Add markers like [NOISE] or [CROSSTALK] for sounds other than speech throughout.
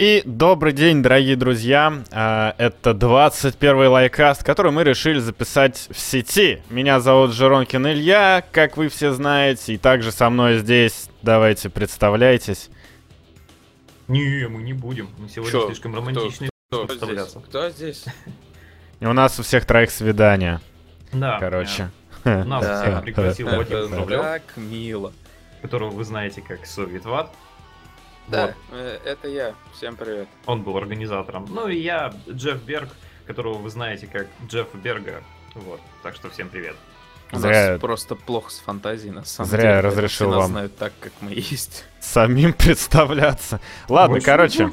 И добрый день, дорогие друзья. А, это 21-й лайкаст, который мы решили записать в сети. Меня зовут Жеронкин Илья, как вы все знаете, и также со мной здесь, давайте представляйтесь. Не, мы не будем. Мы сегодня Чё? слишком романтичны. Кто, кто, здесь? кто здесь? И у нас у всех троих свидания. Да. Короче. Да. Нас [LAUGHS] всех пригласил Вадим Журавлев. Так мило. Которого вы знаете как Совет Ват. Да, вот. Э, это я. Всем привет. Он был организатором. Ну и я, Джефф Берг, которого вы знаете как Джеффа Берга. Вот, так что всем привет. У Зря... нас просто плохо с фантазией, на самом Зря деле. я разрешил вам знают так, как мы есть. Самим [LAUGHS] представляться. Ладно, Больше короче.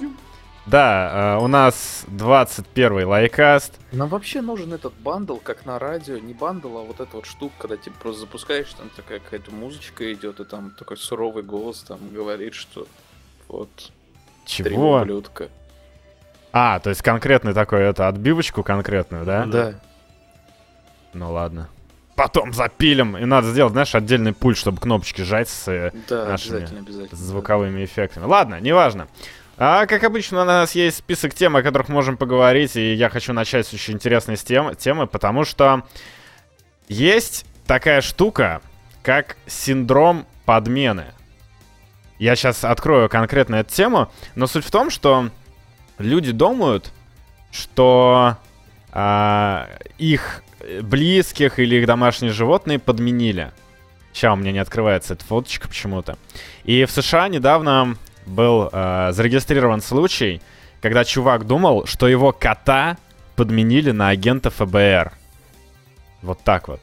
Да, э, у нас 21 лайкаст. Нам вообще нужен этот bundle, как на радио. Не bundle, а вот эта вот штука, когда типа просто запускаешь, там такая какая-то музычка идет, и там такой суровый голос там говорит, что вот. Чего? ублюдка. А, то есть конкретный такой, это отбивочку конкретную, да? Да. Ну ладно. Потом запилим. И надо сделать, знаешь, отдельный пульт, чтобы кнопочки жать с э, да, нашими обязательно, обязательно, звуковыми да. эффектами. Ладно, неважно. А, как обычно, у нас есть список тем, о которых можем поговорить, и я хочу начать с очень интересной тем, темы, потому что есть такая штука, как синдром подмены. Я сейчас открою конкретно эту тему, но суть в том, что люди думают, что а, их близких или их домашние животные подменили. Сейчас у меня не открывается эта фоточка почему-то. И в США недавно был э, зарегистрирован случай, когда чувак думал, что его кота подменили на агента ФБР. Вот так вот.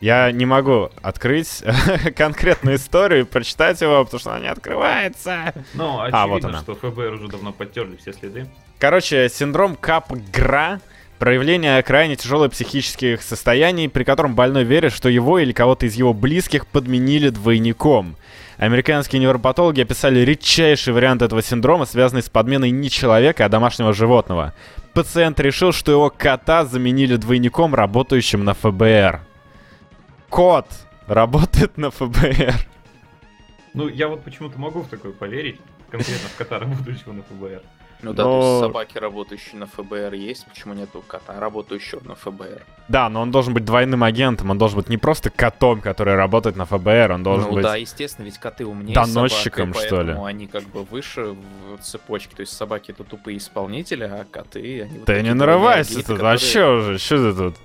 Я не могу открыть [LAUGHS] конкретную историю и прочитать его, потому что она не открывается. Ну, очевидно, а, вот она. что ФБР уже давно подтерли все следы. Короче, синдром Капгра проявление крайне тяжелых психических состояний, при котором больной верит, что его или кого-то из его близких подменили двойником. Американские невропатологи описали редчайший вариант этого синдрома, связанный с подменой не человека, а домашнего животного. Пациент решил, что его кота заменили двойником, работающим на ФБР кот работает на ФБР. Ну, я вот почему-то могу в такое поверить, конкретно в кота, работающего на ФБР. Ну да, но... то есть собаки, работающие на ФБР, есть, почему нету кота, работающего на ФБР? Да, но он должен быть двойным агентом, он должен быть не просто котом, который работает на ФБР, он должен ну, быть... да, естественно, ведь коты умнее Доносчиком, собак, что ли? они как бы выше в цепочке, то есть собаки это тупые исполнители, а коты, они... Ты вот не нарывайся тут, которые... а чё уже, что ты тут?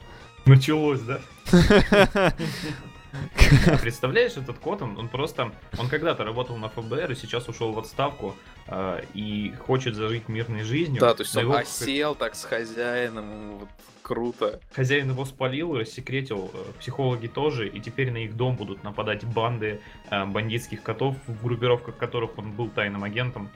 Началось, да? [LAUGHS] Представляешь, этот кот, он, он просто, он когда-то работал на ФБР и сейчас ушел в отставку э, и хочет зажить мирной жизнью. Да, то есть он его... осел так с хозяином, вот, круто. Хозяин его спалил, рассекретил, э, психологи тоже, и теперь на их дом будут нападать банды э, бандитских котов, в группировках которых он был тайным агентом.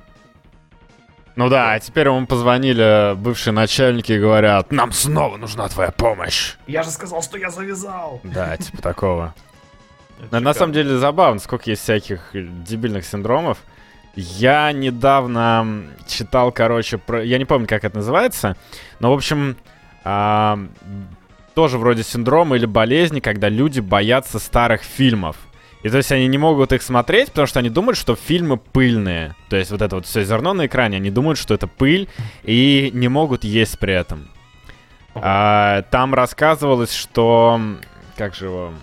Ну да, а теперь ему позвонили бывшие начальники и говорят, нам снова нужна твоя помощь. Я же сказал, что я завязал. Да, типа такого. [LAUGHS] Но на самом деле забавно, сколько есть всяких дебильных синдромов. Я недавно читал, короче, про... я не помню, как это называется, но, в общем, а, тоже вроде синдрома или болезни, когда люди боятся старых фильмов. И то есть они не могут их смотреть, потому что они думают, что фильмы пыльные. То есть вот это вот все зерно на экране, они думают, что это пыль, и не могут есть при этом. А, там рассказывалось, что... Как же его...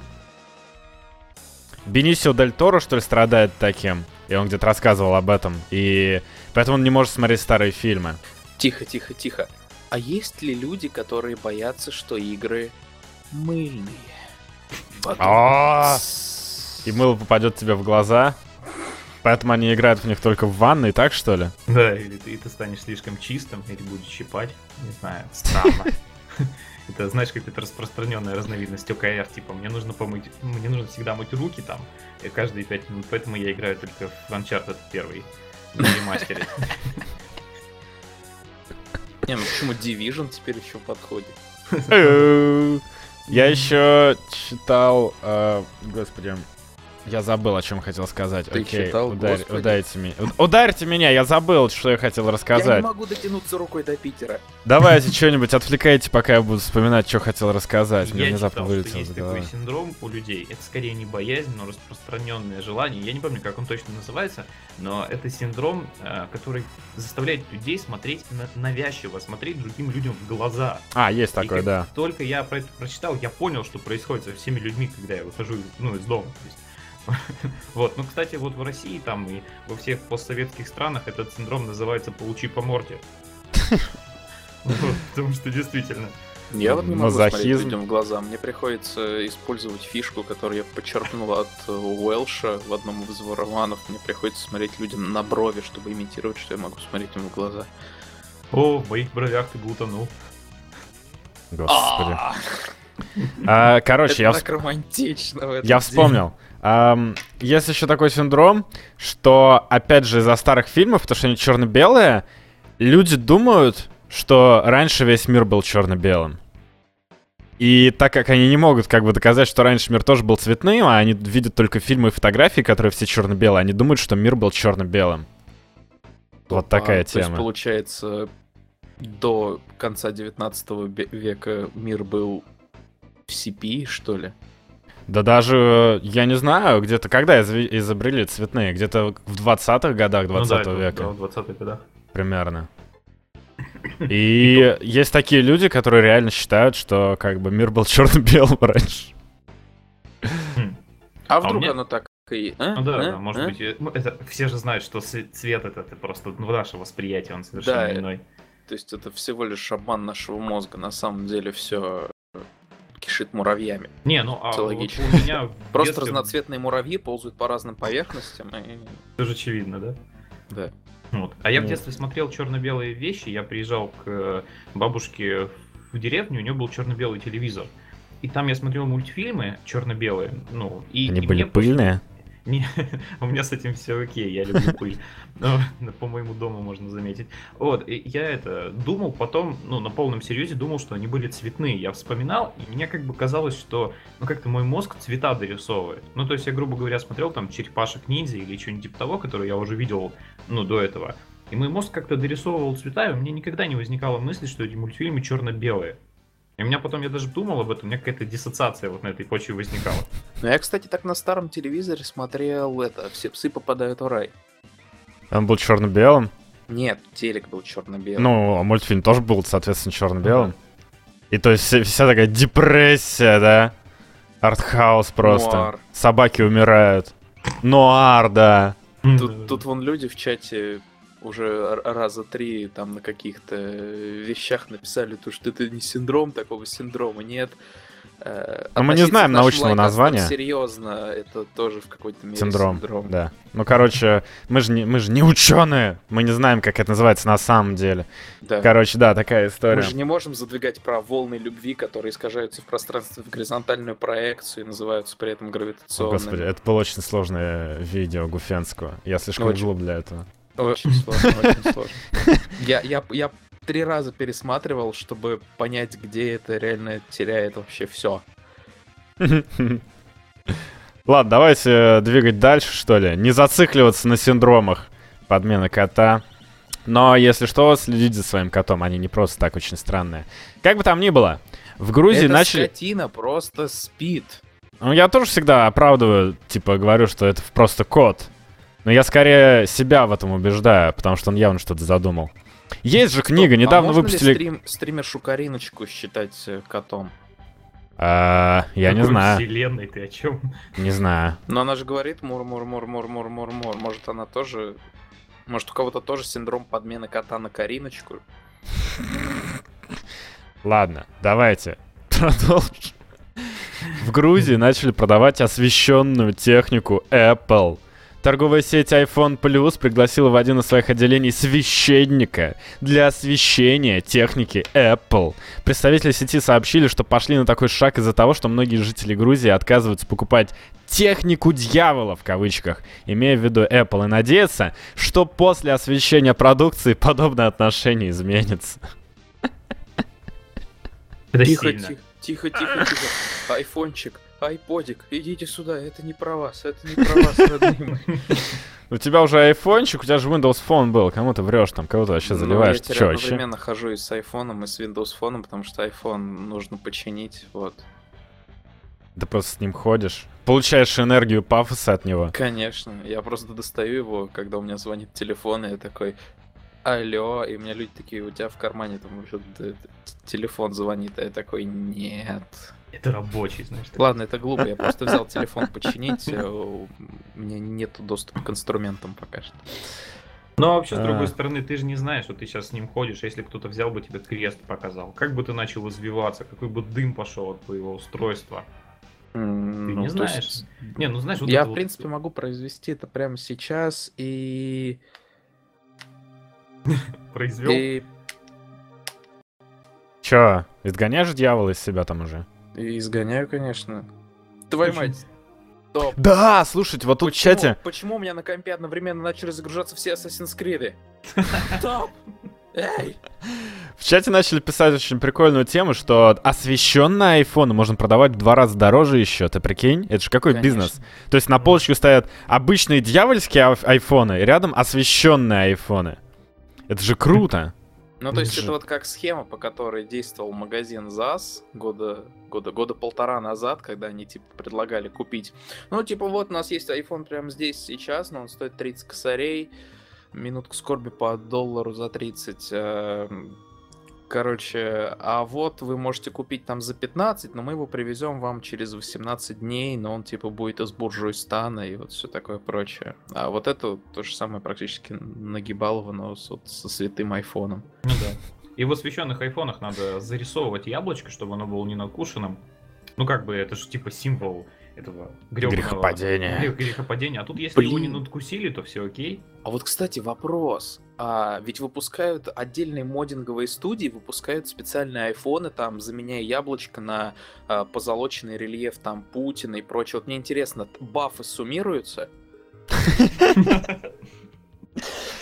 Бенисио Дель Торо, что ли, страдает таким. И он где-то рассказывал об этом. И поэтому он не может смотреть старые фильмы. Тихо, тихо, тихо. А есть ли люди, которые боятся, что игры мыльные? А! И мыло попадет тебе в глаза. Поэтому они играют в них только в ванной, так что ли? Да, или ты, ты станешь слишком чистым, или будешь щипать. Не знаю, странно. [LAUGHS] Это, знаешь, как это распространенная разновидность ОКР, типа, мне нужно помыть, мне нужно всегда мыть руки там каждые пять минут, поэтому я играю только в Uncharted первый, на ремастере. [LAUGHS] Не, ну почему Division теперь еще подходит? [LAUGHS] Я еще читал, э, господи, Я забыл, о чем хотел сказать. Ты Окей, читал, ударь- господи. ударьте меня. Ударьте меня, я забыл, что я хотел Я не рассказать. могу дотянуться рукой до Питера. Давайте что-нибудь отвлекайте, пока я буду вспоминать, что хотел рассказать. Мне Я внезапно читал, что есть такой синдром у людей. Это скорее не боязнь, но распространенное желание. Я не помню, как он точно называется, но это синдром, э, который заставляет людей смотреть на- навязчиво, смотреть другим людям в глаза. А, есть как да. Только я про это прочитал, я понял, что происходит со всеми людьми, когда я выхожу ну, из дома. То есть, [LAUGHS] Вот, ну, кстати, вот в России там и во всех постсоветских странах этот синдром называется «получи по морде». [LAUGHS] Потому что действительно. Я вот не могу смотреть людям в глаза. Мне приходится использовать фишку, которую я подчеркнул от э, Уэлша в одном из его романов. Мне приходится смотреть людям на брови, чтобы имитировать, что я могу смотреть им в глаза. О, в моих бровях ты бы утонул. Господи. А, А, короче, я, так романтично Я вспомнил. Есть еще такой синдром, что, опять же, из-за старых фильмов, потому что они черно-белые, люди думают, что раньше весь мир был черно-белым. И так как они не могут как бы доказать, что раньше мир тоже был цветным, а они видят только фильмы и фотографии, которые все черно-белые, они думают, что мир был черно-белым. Вот такая А, То есть, тема. получается, до конца 19 бе- века мир был в CP, что ли? Да даже, я не знаю, где-то когда изобрели цветные? Где-то в 20-х годах 20 ну, да, века. да, в 20-х годах. примерно. [LAUGHS] И есть такие люди, которые реально считают, что как бы мир был [LAUGHS] черно-белым раньше. А у вдруг меня- оно так и... а? Ну да, А? да, может А? быть. э, ну, это все же знают, что цвет это, это просто ну, наше восприятие, он совершенно Да, иной. То есть это всего лишь обман нашего мозга. На самом деле все кишит муравьями. Не, ну а вот у меня [LAUGHS] Просто разноцветные муравьи ползают по разным поверхностям. И... тоже очевидно, да? Да. Вот. А я в Ну. детстве смотрел черно-белые вещи. Я приезжал к э, бабушке в деревню, у нее был черно-белый телевизор. И там я смотрел мультфильмы черно-белые. Ну, и, Они и были мне пыльные. Не, [LAUGHS] у меня с этим все окей, я люблю пыль. Ну, по моему дому можно заметить. Вот, и я это думал потом, ну, на полном серьезе думал, что они были цветные. Я вспоминал, и мне как бы казалось, что, ну, как-то мой мозг цвета дорисовывает. Ну, то есть я, грубо говоря, смотрел там черепашек ниндзя или что-нибудь типа того, которые я уже видел, ну, до этого. И мой мозг как-то дорисовывал цвета, и у меня никогда не возникало мысли, что эти мультфильмы черно-белые. И у меня потом, я даже думал об этом, у меня какая-то диссоциация вот на этой почве возникала. Ну, я, кстати, так на старом телевизоре смотрел это «Все псы попадают в рай». Он был черно-белым. Нет, телек был черно-белый. Ну, а мультфильм тоже был, соответственно, черно-белым. И то есть вся, вся такая депрессия, да? Артхаус просто. Нуар. Собаки умирают. Нуар, да. Тут, тут вон люди в чате уже раза три там на каких-то э, вещах написали, то, что это не синдром, такого синдрома нет. Э, Но мы не знаем научного названия. Серьезно, это тоже в какой-то мере Синдром. синдром. Да. Ну, короче, мы же не, мы же не ученые. Мы не знаем, как это называется на самом деле. Да. Короче, да, такая Мы история. же не можем задвигать про волны любви, которые искажаются в пространстве в горизонтальную проекцию и называются при этом О, гравитационными. Господи, это было очень сложное видео Гуфенского. Я слишком Очень. глуп для этого. Очень сложно, очень сложно. [LAUGHS] Я, я, я три раза пересматривал, чтобы понять, где это реально теряет вообще все. [LAUGHS] Ладно, давайте э, двигать дальше, что ли. Не зацикливаться на синдромах подмены кота. Но, если что, следите за своим котом. Они не просто так очень странные. Как бы там ни было, в Грузии Эта начали... скотина просто спит. Ну, я тоже всегда оправдываю, типа, говорю, что это просто кот. Но я скорее себя в этом убеждаю, потому что он явно что-то задумал. Есть же книга, Стоп, а недавно можно ли выпустили... стрим- стримершу Кариночку считать э, котом? А, я не знаю, Вселенной ты о чем? не знаю. Но она же говорит мур-мур-мур-мур-мур-мур. Может, она тоже... Может, у кого-то тоже синдром подмены кота на Кариночку? Ладно, давайте продолжим. В Грузии начали продавать освещенную технику Apple. Торговая сеть iPhone Plus пригласила в один из своих отделений священника для освещения техники Apple. Представители сети сообщили, что пошли на такой шаг из-за того, что многие жители Грузии отказываются покупать технику дьявола в кавычках, имея в виду Apple, и надеются, что после освещения продукции подобное отношение изменится. Это Тихо, сильно. тихо, тихо, тихо, тихо. Айфончик, айподик, идите сюда, это не про вас, это не про вас, родные мои. У тебя уже айфончик, у тебя же Windows Phone был, кому ты врешь там, кого ты вообще заливаешь, Ну, я чё вообще? одновременно хожу и с айфоном, и с Windows фоном, потому что iPhone нужно починить, вот. Ты просто с ним ходишь, получаешь энергию пафоса от него. Конечно, я просто достаю его, когда у меня звонит телефон, и я такой, алло, и у меня люди такие, у тебя в кармане там телефон звонит, а я такой, нет. Это рабочий, знаешь. Ладно, это глупо, я просто взял [LAUGHS] телефон починить, э, у меня нет доступа к инструментам пока что. Но вообще, с А. другой стороны, ты же не знаешь, что ты сейчас с ним ходишь, а если кто-то взял бы тебе крест показал. Как бы ты начал извиваться, какой бы дым пошел от твоего устройства. Ты ну, не то знаешь. есть Не, ну знаешь, вот Я, в вот- принципе, могу произвести это прямо сейчас и... [LAUGHS] произвел. и... Чё, изгоняешь дьявола из себя там уже? И изгоняю, конечно. Твою мать. Стоп. Да, слушайте, вот тут в чате... почему у меня на компе одновременно начали загружаться все Assassin's Creed? Стоп! Эй! В чате начали писать очень прикольную тему, что освещенные айфоны можно продавать в два раза дороже еще, ты прикинь? Это же какой Конечно. бизнес? То есть на полочке стоят обычные дьявольские ай- айфоны, и рядом освещенные айфоны. Это же круто. Ну, то есть это вот как схема, по которой действовал магазин ЗАС года, года, года полтора назад, когда они, типа, предлагали купить. Ну, типа, вот у нас есть iPhone прямо здесь, сейчас, но он стоит 30 косарей. Минутку скорби по доллару за 30. Короче, а вот вы можете купить там за 15, но мы его привезем вам через 18 дней, но он типа будет из буржуйстана и вот все такое прочее. А вот это то же самое практически нагибалово, но с, вот со святым айфоном. Ну да. И в освещенных айфонах надо зарисовывать яблочко, чтобы оно было не накушенным. Ну как бы это же типа символ этого грёбаного- Грехопадения. грех- грехопадения. А тут если его не Блин. надкусили, то все окей. А вот, кстати, вопрос. А, ведь выпускают отдельные модинговые студии, выпускают специальные айфоны, там, заменяя яблочко на а, позолоченный рельеф там Путина и прочее. Вот мне интересно, бафы суммируются?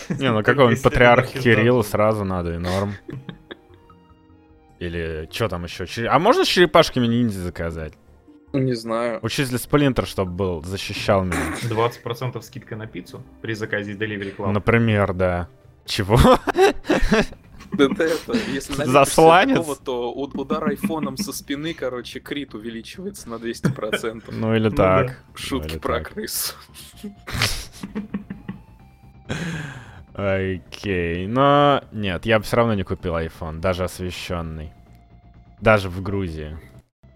Не, ну Как какой-нибудь если патриарх Кирилл сразу надо, и норм. Или что там еще? А можно с черепашками ниндзя заказать? Не знаю. Учитель Сплинтер, чтобы был, защищал меня. 20% скидка на пиццу при заказе из Delivery Club. Например, да. Чего? Да ты это, если налепишься Засланец? такого, то удар айфоном со спины, короче, крит увеличивается на 200%. Ну или Ну так. Шутки или про так. крыс. Окей, но нет, я бы все равно не купил iPhone, даже освещенный. Даже в Грузии.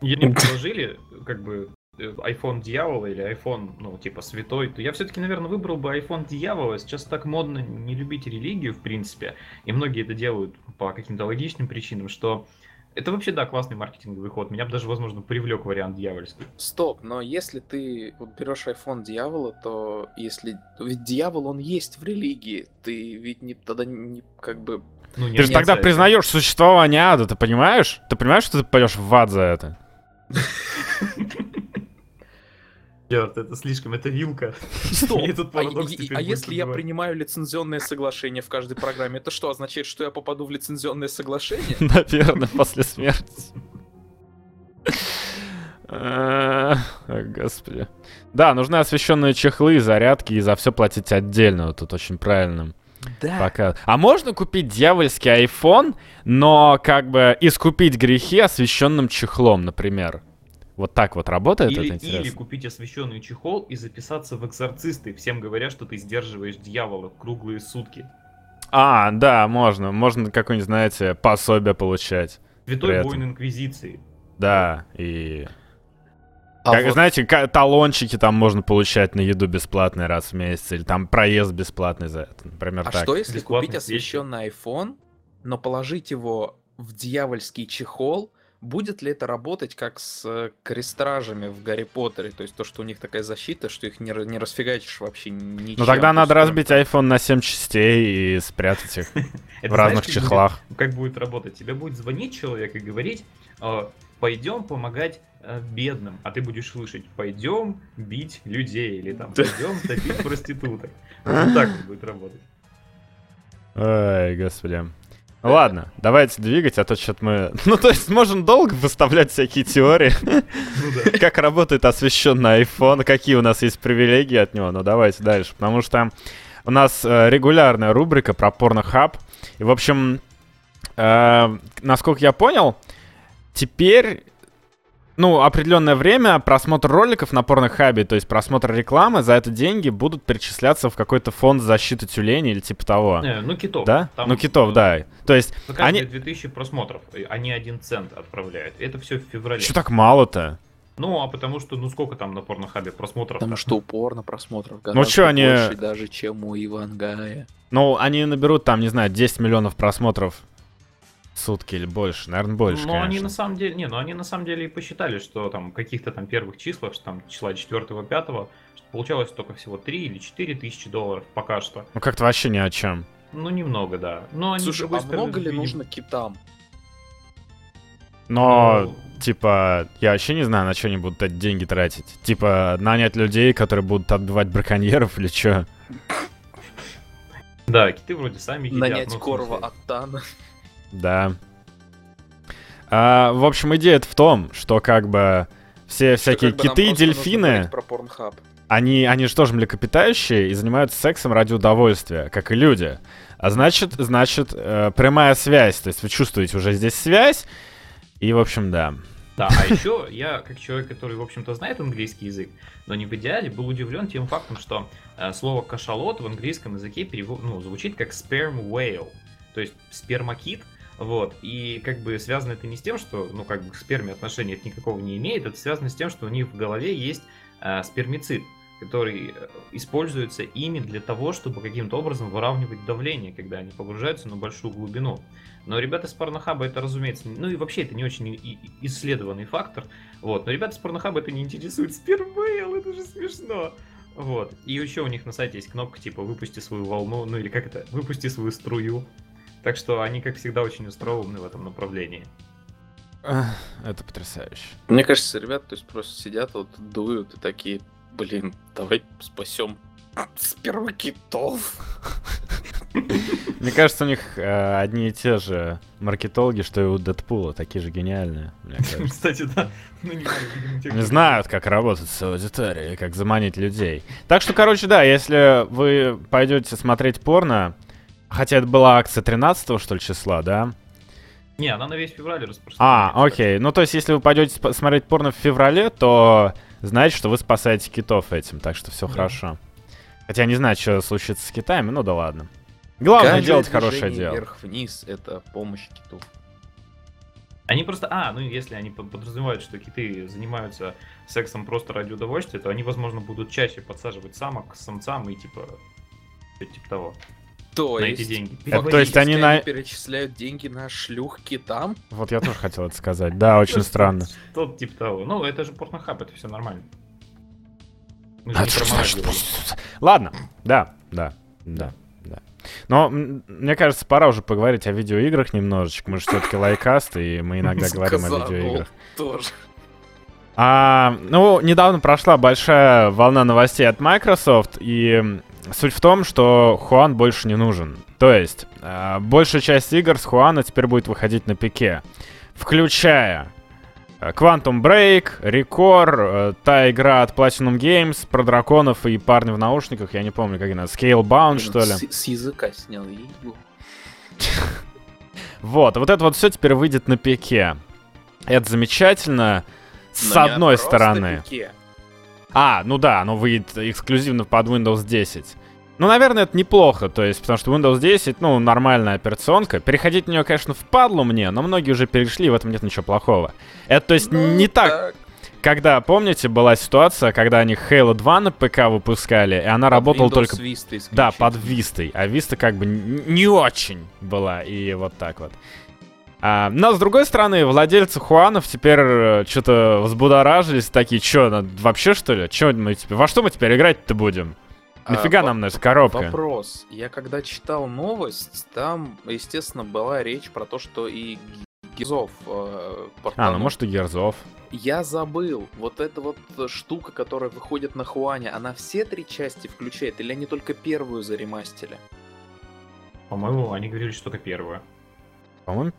Если бы [LAUGHS] предложили, как бы, iPhone дьявола или iPhone, ну, типа, святой, то я все-таки, наверное, выбрал бы iPhone дьявола. Сейчас так модно не любить религию, в принципе, и многие это делают по каким-то логичным причинам, что это вообще, да, классный маркетинговый ход. Меня бы даже, возможно, привлек вариант дьявольский. Стоп, но если ты вот берешь iPhone дьявола, то если... Ведь дьявол, он есть в религии. Ты ведь не, тогда не как бы... Ну, не Ты же тогда отрицать. признаешь существование ада, ты понимаешь? Ты понимаешь, что ты пойдешь в ад за это? [LAUGHS] Черт, это слишком, это вилка. [LAUGHS] Этот А, и- и- а если я принимаю лицензионное соглашение в каждой программе, это что, означает, что я попаду в лицензионное соглашение? [LAUGHS] Наверное, после смерти. Господи. Да, нужны освещенные чехлы, зарядки, и за все платить отдельно. Вот тут очень правильно Да. пока. А можно купить дьявольский iPhone, но как бы искупить грехи освещенным чехлом, например? Вот так вот работает Или, это или интересно? купить освещенный чехол и записаться в экзорцисты, всем говоря, что ты сдерживаешь дьявола круглые сутки. А, да, можно. Можно какое-нибудь, знаете, пособие получать. Святой воин инквизиции. Да, и... А как, вот- Знаете, талончики там можно получать на еду бесплатный раз в месяц, или там проезд бесплатный за это, например, А так. что если Бесплатные купить освещенный iPhone, но положить его в дьявольский чехол? Будет ли это работать как с э, крестражами в Гарри Поттере? То есть то, что у них такая защита, что их не, не расфигачишь вообще ничем. Ну тогда То надо разбить iPhone на 7 частей и спрятать их [LAUGHS] в разных чехлах. как будет работать? Тебе будет звонить человек и говорить, э, пойдем помогать э, бедным, а ты будешь слышать, пойдем бить людей, или там, пойдем топить [LAUGHS] проституток. Вот так вот будет работать. Ой, господи. Ладно, давайте двигать, а то что-то мы... [LAUGHS] Ну, то есть, можем долго выставлять всякие теории, [LAUGHS] Ну [LAUGHS] как работает освещенный iPhone, какие у нас есть привилегии от него. Но давайте дальше, потому что у нас э, регулярная рубрика про порнохаб. И, в общем, э, насколько я понял, теперь ну, определенное время просмотр роликов на порнохабе, то есть просмотр рекламы, за это деньги будут перечисляться в какой-то фонд защиты тюленей или типа того. Не, ну китов. Да? Там, ну, китов, э, да. То есть, За каждые они... 2000 просмотров они один цент отправляют. Это все в феврале. Что так мало-то? Ну, а потому что, ну сколько там на порнохабе просмотров? Потому что упорно просмотров Ну, чё они- больше даже, чем у Ивангая. Ну, они наберут там, не знаю, 10 миллионов просмотров сутки или больше. Наверное, больше, Но они конечно. на самом деле, не, ну они на самом деле и посчитали, что там в каких-то там первых числах, что там числа 4-5, что получалось только всего 3 или 4 тысячи долларов пока что. Ну, как-то вообще ни о чем. Ну, немного, да. Но они, Слушай, а стороны, много ли видимо, нужно китам? Но, ну, типа, я вообще не знаю, на что они будут эти деньги тратить. Типа, нанять людей, которые будут отбивать браконьеров или что? Да, киты вроде сами едят. Нанять ну, Корова от Тана. Да. А, в общем, идея в том, что как бы все Что всякие как бы киты и дельфины, они, они же тоже млекопитающие и занимаются сексом ради удовольствия, как и люди. А значит, значит, э, прямая связь. То есть вы чувствуете уже здесь связь. И, в общем, да. Да, а еще я, как человек, который, в общем-то, знает английский язык, но не в идеале, был удивлен тем фактом, что э, слово кашалот в английском языке перево- ну, звучит как sperm whale, то есть спермакит, вот, и как бы связано это не с тем, что, ну, как бы к сперме отношения это никакого не имеет, это связано с тем, что у них в голове есть э, спермицид, который э, используется ими для того, чтобы каким-то образом выравнивать давление, когда они погружаются на большую глубину. Но ребята с Порнохаба это, разумеется, ну и вообще это не очень исследованный фактор. Вот, но ребята с Порнохаба это не интересует. Спермейл, это же смешно. Вот. И еще у них на сайте есть кнопка типа «Выпусти свою волну», ну или как это, «Выпусти свою струю». Так что они, как всегда, очень остроумны в этом направлении. Это потрясающе. Мне кажется, ребята, то есть просто сидят, вот дуют и такие, блин, давай спасем сперва китов. Мне кажется, у них э, одни и те же маркетологи, что и у Дэдпула, такие же гениальные, мне [LAUGHS] кажется. Кстати, да. Ну, не знают, как работать с аудиторией, как заманить людей. Так что, короче, да, если вы пойдете смотреть порно, хотя это была акция 13 что ли, числа, да? Не, она на весь февраль распространяется. А, окей. Ну, то есть, если вы пойдете смотреть порно в феврале, то знаете, что вы спасаете китов этим, так что все Да. хорошо. Хотя я не знаю, что случится с китами, ну да ладно. Главное Каждое делать хорошее дело. Вверх-вниз это помощь киту. Они просто, а, ну если они под- подразумевают, что киты занимаются сексом просто ради удовольствия, то они, возможно, будут чаще подсаживать самок к самцам и типа, типа того, То на есть, эти деньги. То есть они на- перечисляют деньги на шлюх китам? Вот я тоже хотел это сказать. Да, очень странно. Что-то типа того. Ну, это же порнохаб, это все нормально. Ладно, да, да, да, да. Но мне кажется, пора уже поговорить о видеоиграх немножечко. Мы же все-таки лайкаст, и мы иногда [LAUGHS] говорим о видеоиграх. Тоже. А, ну, недавно прошла большая волна новостей от Microsoft, и суть в том, что Хуан больше не нужен. То есть, а, большая часть игр с Хуана теперь будет выходить на пике, включая э, Quantum Break, Record, э, та игра от Platinum Games про драконов и парня в наушниках, я не помню, как она, Scalebound, что ли. С, с языка снял. [LAUGHS] Вот, вот это вот все теперь выйдет на пике. Это замечательно, с одной стороны. пике. А, ну да, оно выйдет эксклюзивно под Windows 10. Ну, наверное, это неплохо, то есть, потому что Windows 10, ну, нормальная операционка. Переходить на нее, конечно, впадло мне, но многие уже перешли, и в этом нет ничего плохого. Это, то есть, Ну, не так, когда, помните, была ситуация, когда они Halo 2 на ПК выпускали, и она Под работала Windows только... Vista Да, под Вистой. А Виста как бы не очень была, и вот так вот. А, но, с другой стороны, владельцы Хуанов теперь что-то взбудоражились, такие, что, вообще, что ли? Чё мы теперь, во что мы теперь играть-то будем? А, Нафига во- нам наша коробка? Вопрос. Я когда читал новость, там, естественно, была речь про то, что и Гизов э, А, ну может и Герзов. Я забыл. Вот эта вот э, штука, которая выходит на Хуане, она все три части включает или они только первую заремастили? По-моему, они говорили, что только первое. По-моему...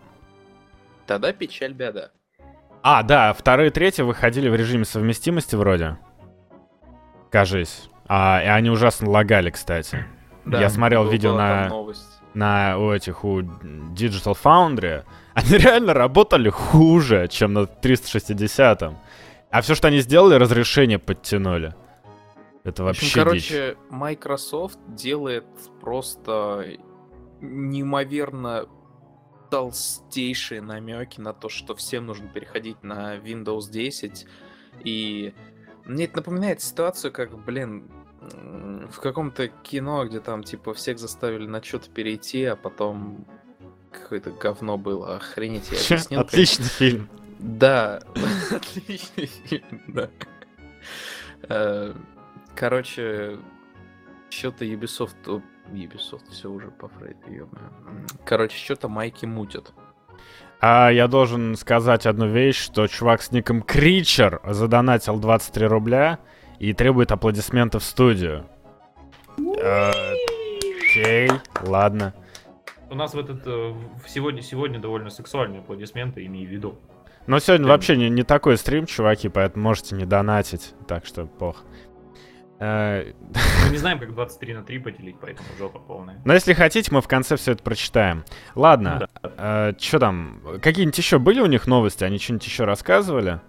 Тогда печаль беда. А, да, вторые и третьи выходили в режиме совместимости вроде. Кажись. А, и они ужасно лагали, кстати. Да, Я смотрел был- видео на- на у этих у Digital Foundry, они [LAUGHS] реально работали хуже, чем на 360-м. А все, что они сделали, разрешение подтянули. Это В общем, вообще дичь. короче, Microsoft делает просто неимоверно толстейшие намеки на то, что всем нужно переходить на Windows 10. И мне это напоминает ситуацию, как, блин, в каком-то кино, где там, типа, всех заставили на что-то перейти, а потом какое-то говно было. Охренеть, я [LAUGHS] объяснил. как- Отличный фильм. Да, [LAUGHS] отличный фильм, да. Э, Короче, что-то Ubisoft... Ubisoft, все уже по Фрейду, ё-моё. Короче, что-то майки мутят. А я должен сказать одну вещь, что чувак с ником Кричер задонатил 23 рубля и требует аплодисментов в студию. Э, Окей, ладно. У нас в этот э, в- сегодня сегодня довольно сексуальные аплодисменты, имею в виду. Но сегодня вообще не, не такой стрим, чуваки, поэтому можете не донатить, так что пох. Э, Мы не [LAUGHS] знаем, как 23 на 3 поделить, поэтому жопа полная. Но если хотите, мы в конце все это прочитаем. Ладно, что там? Какие-нибудь еще были у них новости? Они что-нибудь еще рассказывали?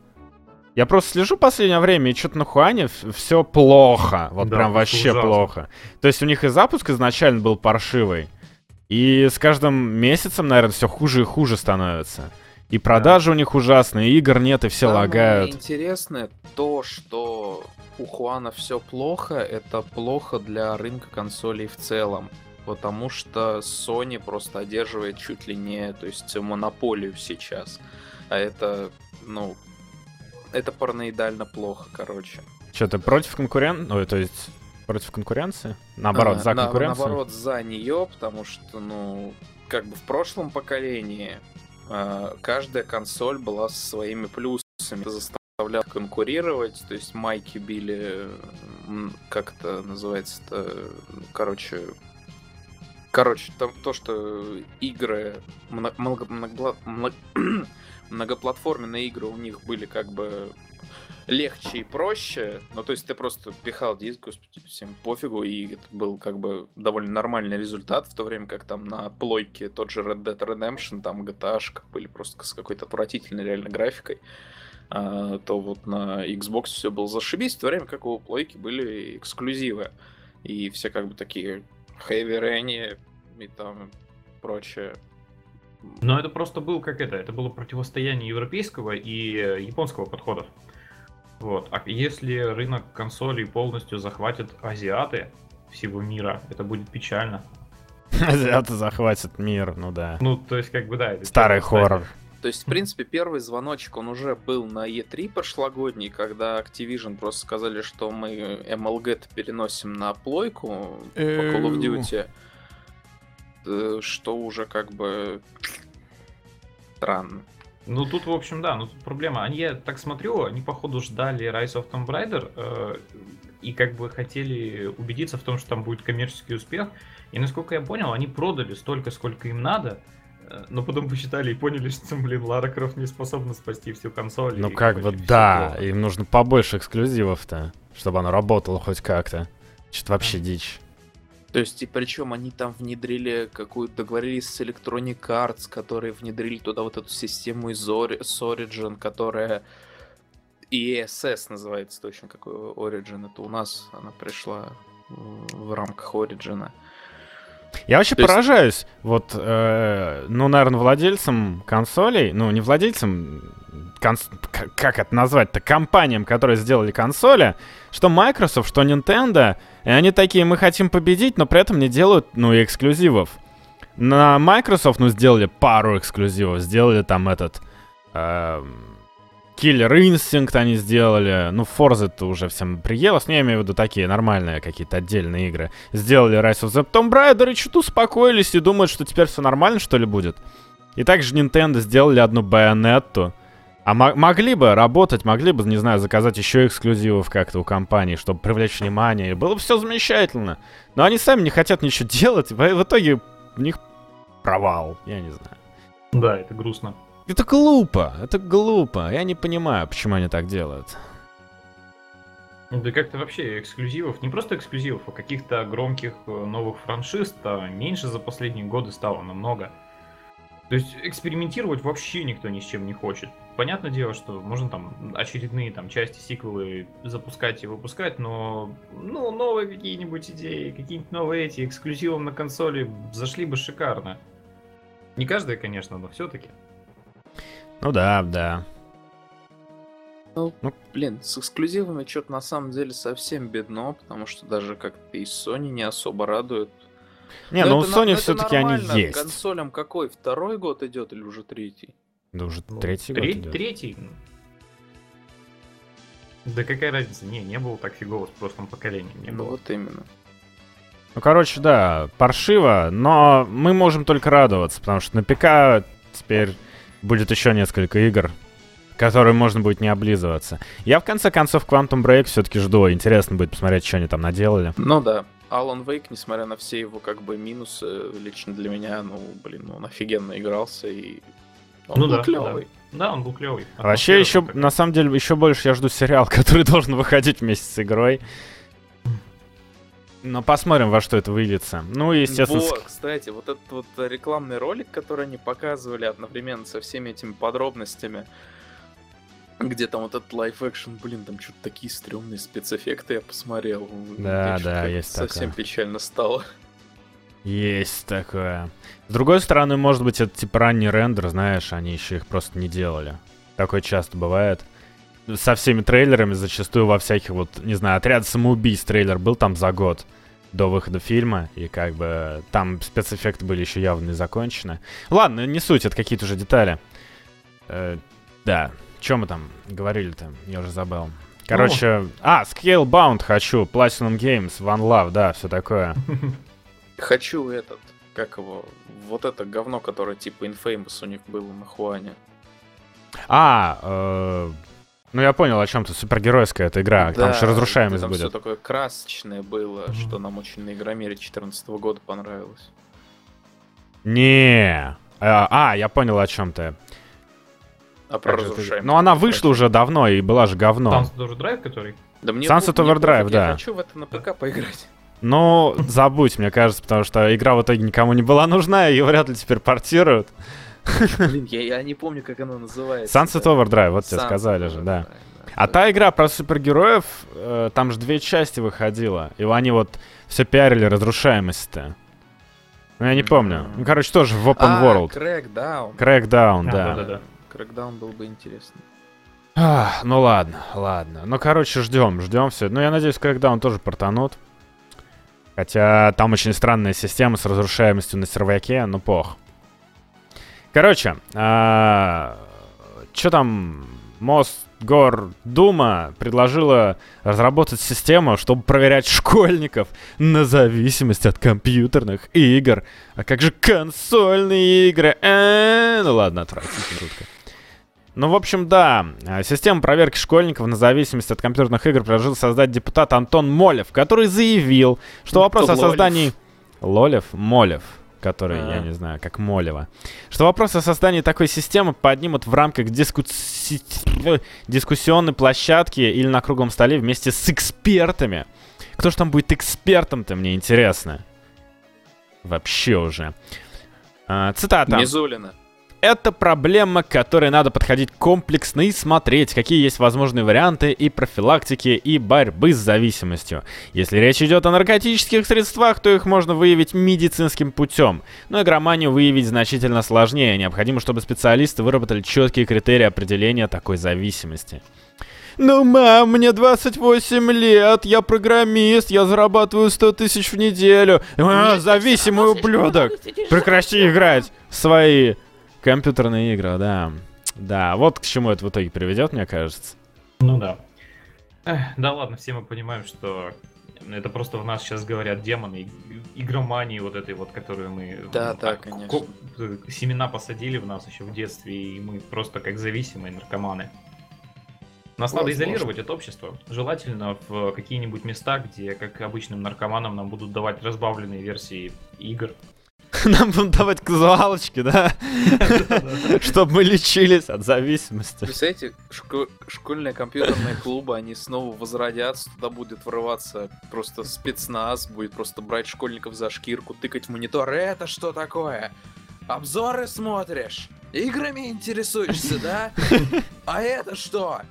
Я просто слежу последнее время, и что-то на Хуане все плохо. Вот Да, прям вообще ужасно. плохо. То есть у них и запуск изначально был паршивый. И с каждым месяцем, наверное, все хуже и хуже становится. И продажи у них ужасные, игр нет, и все Самое лагают. интересное то, что у Хуана все плохо, это плохо для рынка консолей в целом. Потому что Sony просто одерживает чуть ли не, то есть монополию сейчас. А это, ну, это параноидально плохо, короче. Что ты против конкуренции? Ой, то есть против конкуренции? Наоборот, А, за на- конкуренцию? Наоборот, за нее, потому что, ну, как бы в прошлом поколении каждая консоль была со своими плюсами. Это заставляло конкурировать, то есть майки били, как это называется-то, короче, короче, там то, что игры, мно- много- многопла- мно- [CLEARS THROAT] многоплатформенные игры у них были как бы легче и проще. Ну, то есть ты просто пихал диск, господи, всем пофигу, и это был как бы довольно нормальный результат, в то время как там на плойке тот же Red Dead Redemption, там GTA были просто с какой-то отвратительной реально графикой. А, то вот на Xbox все было зашибись, в то время как у плойки были эксклюзивы. И все как бы такие Heavy Rain и там прочее. Но это просто был как это, это было противостояние европейского и э, японского подходов. Вот. А если рынок консолей полностью захватят азиаты всего мира, это будет печально. Азиаты захватят мир, ну да. Ну, то есть, как бы, да. это Старый хоррор. То есть, в принципе, первый звоночек, он уже был на E3 прошлогодний, когда Activision просто сказали, что мы MLG переносим на плойку по Call of. Duty, э, что уже как бы странно. Ну, тут, в общем, да, ну тут проблема. Они, я так смотрю, они, походу, ждали Rise of Tomb Raider э, и как бы хотели убедиться в том, что там будет коммерческий успех. И, насколько я понял, они продали столько, сколько им надо, э, но потом посчитали и поняли, [LAUGHS] что, блин, Лара Крофт не способна спасти всю консоль. Ну как бы да, плохо. им нужно побольше эксклюзивов-то, чтобы оно работало хоть как-то. Что-то вообще дичь. То есть, и причем они там внедрили какую-то, договорились с Electronic Arts, которые внедрили туда вот эту систему из Ori- с Origin, которая ESS называется точно, какой Origin. Это у нас она пришла в рамках Origin. Я вообще То есть- поражаюсь, вот, э, ну, наверное, владельцам консолей, ну, не владельцам, конс- как это назвать-то, компаниям, которые сделали консоли, что Microsoft, что Nintendo, и они такие, мы хотим победить, но при этом не делают, ну, и эксклюзивов. На Microsoft, ну, сделали пару эксклюзивов, сделали там этот... эм, Killer Instinct они сделали. Ну, Forza это уже всем приелось. Но я имею в виду такие нормальные какие-то отдельные игры. Сделали Rise of the Tomb Raider и что-то успокоились и думают, что теперь все нормально, что ли, будет. И также Nintendo сделали одну байонетту. А мо- могли бы работать, могли бы, не знаю, заказать еще эксклюзивов как-то у компании, чтобы привлечь внимание. Было бы все замечательно. Но они сами не хотят ничего [LAUGHS] делать, и в итоге у них провал, я не знаю. Да, это грустно. Это глупо, это глупо. Я не понимаю, почему они так делают. Да как-то вообще эксклюзивов, не просто эксклюзивов, а каких-то громких э, новых франшиз-то меньше за последние годы стало намного. То есть экспериментировать вообще никто ни с чем не хочет. Понятное дело, что можно там очередные там части, сиквелы запускать и выпускать, но ну, новые какие-нибудь идеи, какие-нибудь новые эти эксклюзивом на консоли зашли бы шикарно. Не каждая, конечно, но все-таки. Ну да, да. Ну, ну, блин, с эксклюзивами что-то на самом деле совсем бедно, потому что даже как-то и Sony не особо радует. Не, но, ну у Sony все-таки они есть. Консолям какой? Второй год идет или уже третий? Да уже ну, третий треть, год идет. Третий. Да какая разница? Не, не было так фигово в прошлом поколении. Не ну было. вот именно. Ну, короче, да, паршиво, но мы можем только радоваться, потому что на ПК теперь будет еще несколько игр, которые можно будет не облизываться. Я в конце концов Quantum Break все-таки жду. Интересно будет посмотреть, что они там наделали. Ну да. Alan Wake, несмотря на все его как бы минусы, лично для меня, ну, блин, он офигенно игрался и он ну был да, клевый. Да. да, он был клевый. А вообще еще, на самом деле, еще больше я жду сериал, [LAUGHS] который должен выходить вместе с игрой. Но посмотрим, во что это выльется. Ну естественно... Вот, кстати, вот этот вот рекламный ролик, который они показывали одновременно со всеми этими подробностями, где там вот этот лайф экшен, блин, там что-то такие стрёмные спецэффекты я посмотрел. Да, да, есть Совсем такое. печально стало. Есть такое. С другой стороны, может быть, это типа ранний рендер, знаешь, они еще их просто не делали. Такое часто бывает. Со всеми трейлерами, зачастую во всяких вот, не знаю, отряд самоубийств трейлер был там за год до выхода фильма, и как бы там спецэффекты были еще явно не закончены. Ладно, не суть, это какие-то уже детали. Э, да, чем мы там говорили-то? Я уже забыл. Короче, О. а, Scalebound хочу, Platinum Games, One Love, да, все такое. [LAUGHS] Хочу этот, как его, вот это говно, которое типа Infamous у них было на Хуане. А, э, ну я понял, о чем ты. Супергеройская эта игра, да, там же разрушаемость там будет. все такое красочное было, mm-hmm. что нам очень на Игромире 2014 года понравилось. Не, а, а, я понял, о чем ты. А про разрушаемость. Ну она вышла уже давно и была же говно. Sunset Overdrive, который? Да мне Sunset Overdrive, да. Я хочу в это на ПК поиграть. Ну, забудь, мне кажется, потому что игра в итоге никому не была нужна, и ее вряд ли теперь портируют. Блин, я, я не помню, как она называется. Sunset да. Overdrive, вот тебе сказали же, да. А та игра про супергероев, э, там же две части выходила, и они вот все пиарили разрушаемость-то. Ну, я не помню. Ну, короче, тоже в Open а, World. Crackdown. Crackdown, да. да, да, Crackdown был бы интересно. А, ну ладно, ладно. Ну, короче, ждем, ждем все. Ну, я надеюсь, Crackdown тоже портанут. Хотя там очень странная система с разрушаемостью на серваке, ну пох. Короче, а, что там Мосгордума предложила разработать систему, чтобы проверять школьников на зависимость от компьютерных игр. А как же консольные игры? Э-э-э, ну ладно, отвратительно, жутко. Ну, в общем, да. А, систему проверки школьников на зависимость от компьютерных игр предложил создать депутат Антон Молев, который заявил, что вопрос Лолев. о создании... Лолев? Молев который, А-а-а. я не знаю, как Молева. Что вопрос о создании такой системы поднимут в рамках дискусси... дискуссионной площадки или на круглом столе вместе с экспертами. Кто же там будет экспертом-то, мне интересно. Вообще уже. А, цитата. Мизулина. Это проблема, к которой надо подходить комплексно и смотреть, какие есть возможные варианты и профилактики, и борьбы с зависимостью. Если речь идет о наркотических средствах, то их можно выявить медицинским путем. Но игроманию выявить значительно сложнее. Необходимо, чтобы специалисты выработали четкие критерии определения такой зависимости. Ну, мам, мне 28 лет, я программист, я зарабатываю 100 тысяч в неделю. А, зависимый ублюдок. Прекрати играть в свои Компьютерные игры, да. Да, вот к чему это в итоге приведет, мне кажется. Ну да. Эх, да ладно, все мы понимаем, что это просто в нас сейчас говорят демоны, игромании вот этой вот, которую мы... Да, ну, да, конечно. Семена посадили в нас еще в детстве, и мы просто как зависимые наркоманы. Нас Возможно. надо изолировать от общества. Желательно в какие-нибудь места, где, как обычным наркоманам, нам будут давать разбавленные версии игр. [LAUGHS] Нам будут давать казуалочки, да? Чтобы мы лечились от зависимости. Представляете, шко- школьные компьютерные клубы, они снова возродятся, туда будет врываться просто спецназ, будет просто брать школьников за шкирку, тыкать в монитор. Это что такое? Обзоры смотришь? Играми интересуешься, да? А это что?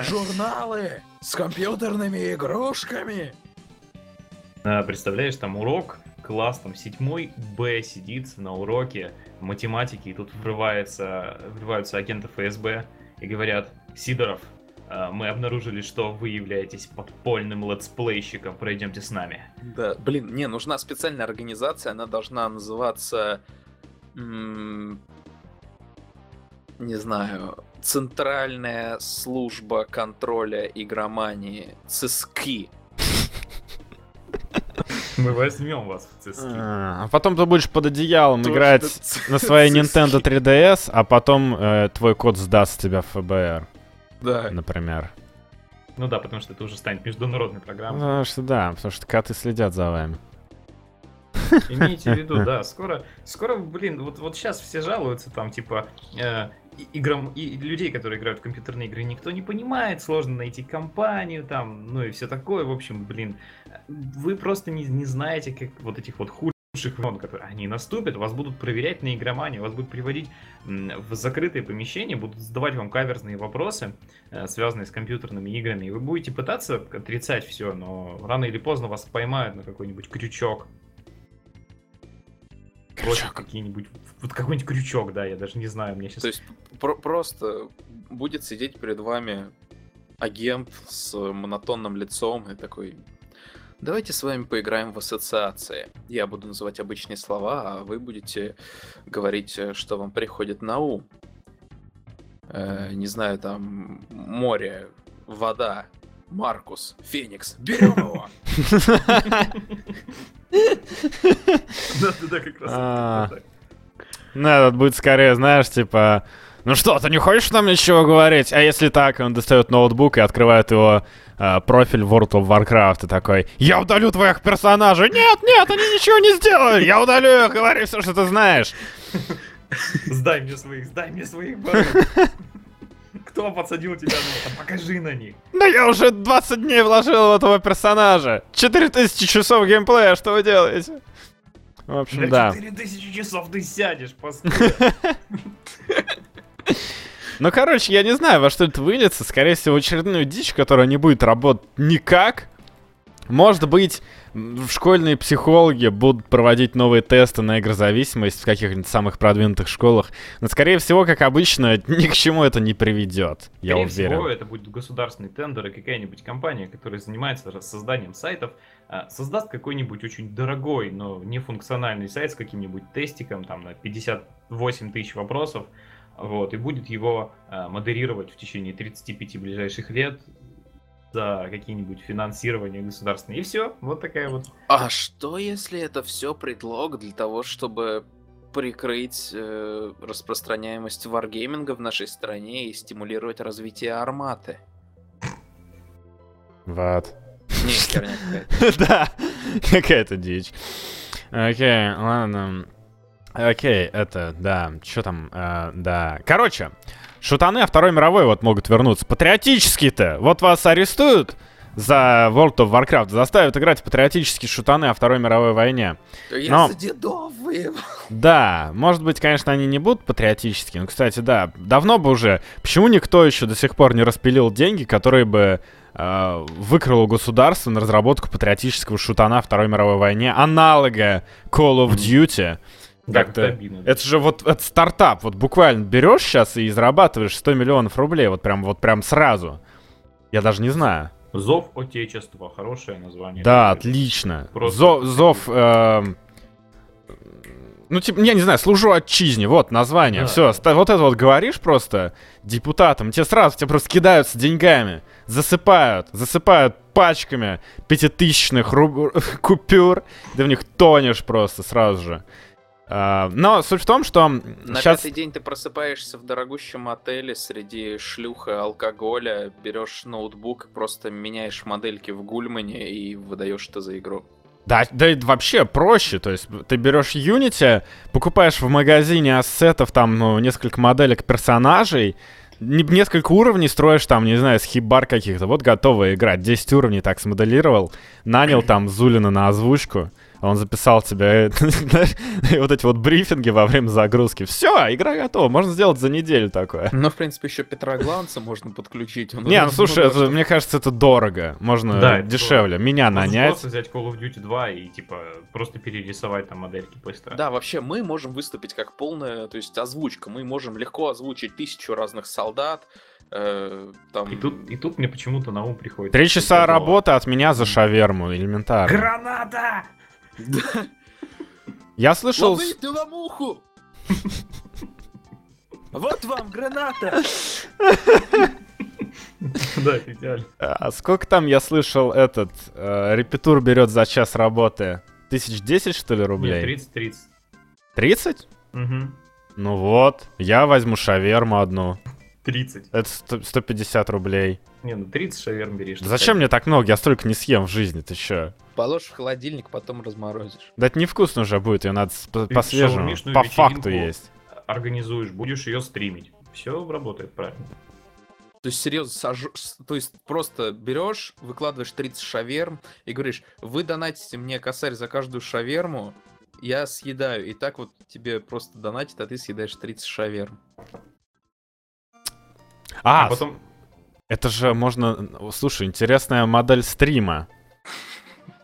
Журналы с компьютерными игрушками? А, Представляешь, там урок, класс, там седьмой Б сидит на уроке математики, и тут врывается, врываются агенты ФСБ и говорят, Сидоров, а, мы обнаружили, что вы являетесь подпольным летсплейщиком, пройдемте с нами. Да, блин, не, нужна специальная организация, она должна называться... м, не знаю, Центральная служба контроля игромании, ЦИСКИ. [LAUGHS] Мы возьмем вас в ЦСКИ. А потом ты будешь под одеялом играть на своей. [LAUGHS] Nintendo 3DS, а потом э, твой код сдаст тебя в ФБР, Да. например. Ну да, потому что это уже станет международной программой. Потому что да, потому что коты следят за вами. Имейте в виду, [LAUGHS] да, скоро, скоро, блин, вот, вот сейчас все жалуются, там, типа, э, играм, и людей, которые играют в компьютерные игры, никто не понимает, сложно найти компанию, там, ну и все такое, в общем, блин, вы просто не, не знаете, как вот этих вот худших времен, которые они наступят, вас будут проверять на игроманию, вас будут приводить в закрытые помещения, будут задавать вам каверзные вопросы, э, связанные с компьютерными играми, и вы будете пытаться отрицать все, но рано или поздно вас поймают на какой-нибудь крючок, Бросят какие-нибудь, вот какой-нибудь крючок, да, я даже не знаю, мне сейчас... То есть про- просто будет сидеть перед вами агент с монотонным лицом и такой... Давайте с вами поиграем в ассоциации. Я буду называть обычные слова, а вы будете говорить, э, что вам приходит на ум. Э, не знаю, там море, вода, Маркус, Феникс. [LAUGHS] Берем его! Да-да-да, как раз. А. Ну, этот будет скорее, знаешь, типа... Ну что, ты не хочешь нам ничего говорить? А если так, он достает ноутбук и открывает его э, профиль World of Warcraft и такой, я удалю твоих персонажей. Нет, нет, они ничего не сделают. Я удалю их, говори все, что ты знаешь. [LAUGHS] Сдай мне своих, сдай мне своих. [LAUGHS] Кто посадил тебя на это? Покажи на них. Да я уже 20 дней вложил в этого персонажа. 4000 часов геймплея, что вы делаете? В общем, На да. 4000 часов ты сядешь. [LAUGHS] Ну, короче, я не знаю, во что это выльется. Скорее всего, очередную дичь, которая не будет работать никак. Может быть, в школьные психологи будут проводить новые тесты на игрозависимость в каких-нибудь самых продвинутых школах. Но, скорее всего, как обычно, [LAUGHS] ни к чему это не приведет. Я Скорее уверен. всего, это будет государственный тендер, и какая-нибудь компания, которая занимается созданием сайтов, а, создаст какой-нибудь очень дорогой, но нефункциональный сайт с каким-нибудь тестиком, там, на 58 тысяч вопросов, вот, и будет его а, модерировать в течение 35 ближайших лет за какие-нибудь финансирования государственные. И все, вот такая вот. А что, если это все предлог для того, чтобы прикрыть э, распространяемость варгейминга в нашей стране и стимулировать развитие арматы? Вот. Не, херня какая-то. [LAUGHS] Да, какая-то дичь. Окей, ладно. Окей, это, да, что там, э, да. Короче, шутаны о Второй мировой вот могут вернуться. Патриотические-то. Вот вас арестуют за World of Warcraft, заставят играть патриотические шутаны о Второй мировой войне. Я Но- за дедов. Да, может быть, конечно, они не будут патриотические, но, кстати, да, давно бы уже. Почему никто еще до сих пор не распилил деньги, которые бы э, выкрыло государство на разработку патриотического шутана Второй мировой войне, аналога Call of Duty? Да, обидно. да. Это же вот это стартап, вот буквально берешь сейчас и зарабатываешь 100 миллионов рублей, вот прям, вот прям сразу. Я даже не знаю. Зов Отечества, хорошее название. Да, отлично. Просто- Зо- Зов... эм, Ну, типа, я не знаю, служу отчизне, вот название. Да. Все, вот это вот говоришь просто депутатам, тебе сразу тебе просто кидаются деньгами, засыпают, засыпают пачками пятитысячных руб- [LAUGHS] купюр, ты в них тонешь просто сразу же. А, но суть в том, что На сейчас... пятый день ты просыпаешься в дорогущем отеле среди шлюха, алкоголя, берешь ноутбук, просто меняешь модельки в Гульмане и выдаешь это за игру. Да, да и вообще проще, то есть ты берешь Unity, покупаешь в магазине ассетов там ну, несколько моделек персонажей, не- несколько уровней строишь там, не знаю, с хибар каких-то, вот готовая игра, 10 уровней так смоделировал, нанял там Зулина на озвучку, он записал тебе [LAUGHS] знаешь, вот эти вот брифинги во время загрузки. Все, игра готова, можно сделать за неделю такое. Ну, в принципе, еще Петра Гланца можно подключить. Не, ну слушай, мне кажется, это дорого. Можно дешевле. Меня нанять. просто взять Call of Duty 2 и, типа, просто перерисовать там модельки быстро. Да, вообще мы можем выступить как полная, то есть озвучка. Мы можем легко озвучить тысячу разных солдат. э, там... И тут, и тут мне почему-то на ум приходит... Три часа работы от меня за шаверму, элементарно. Граната! Я слышал... Ловите ломуху! Вот вам граната! Да, идеально. А сколько там я слышал этот э, репетур берет за час работы? Тысяч десять, что ли, Нет, рублей? 30-30. 30? Угу. Ну вот, я возьму шаверму одну. 30. Это сто- 150 рублей. Не, ну 30 шаверм берешь. Зачем мне так много? Я столько не съем в жизни, ты чё? Положишь в холодильник, потом разморозишь. Да это невкусно уже будет, ее надо по-свежему. По факту есть. Организуешь, будешь ее стримить. Все работает правильно. То есть, серьезно, сож- то есть просто берешь, выкладываешь 30 шаверм и говоришь, вы донатите мне косарь за каждую шаверму, я съедаю. И так вот тебе просто донатит, а ты съедаешь 30 шаверм. А, А потом... это же можно... Слушай, интересная модель стрима.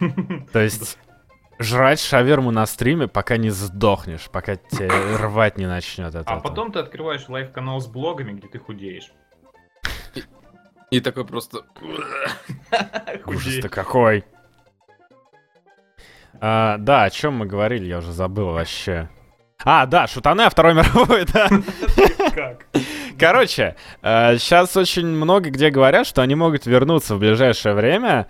[LAUGHS] То есть жрать шаверму на стриме, пока не сдохнешь, пока тебе [COUGHS] рвать не начнет А потом ты открываешь live -канал с блогами, где ты худеешь. И такой просто... [LAUGHS] Ужас-то какой. А, да, о чем мы говорили, я уже забыл вообще. А, да, шутаны о Второй мировой, [LAUGHS] да. Как? Короче, сейчас очень много где говорят, что они могут вернуться в ближайшее время.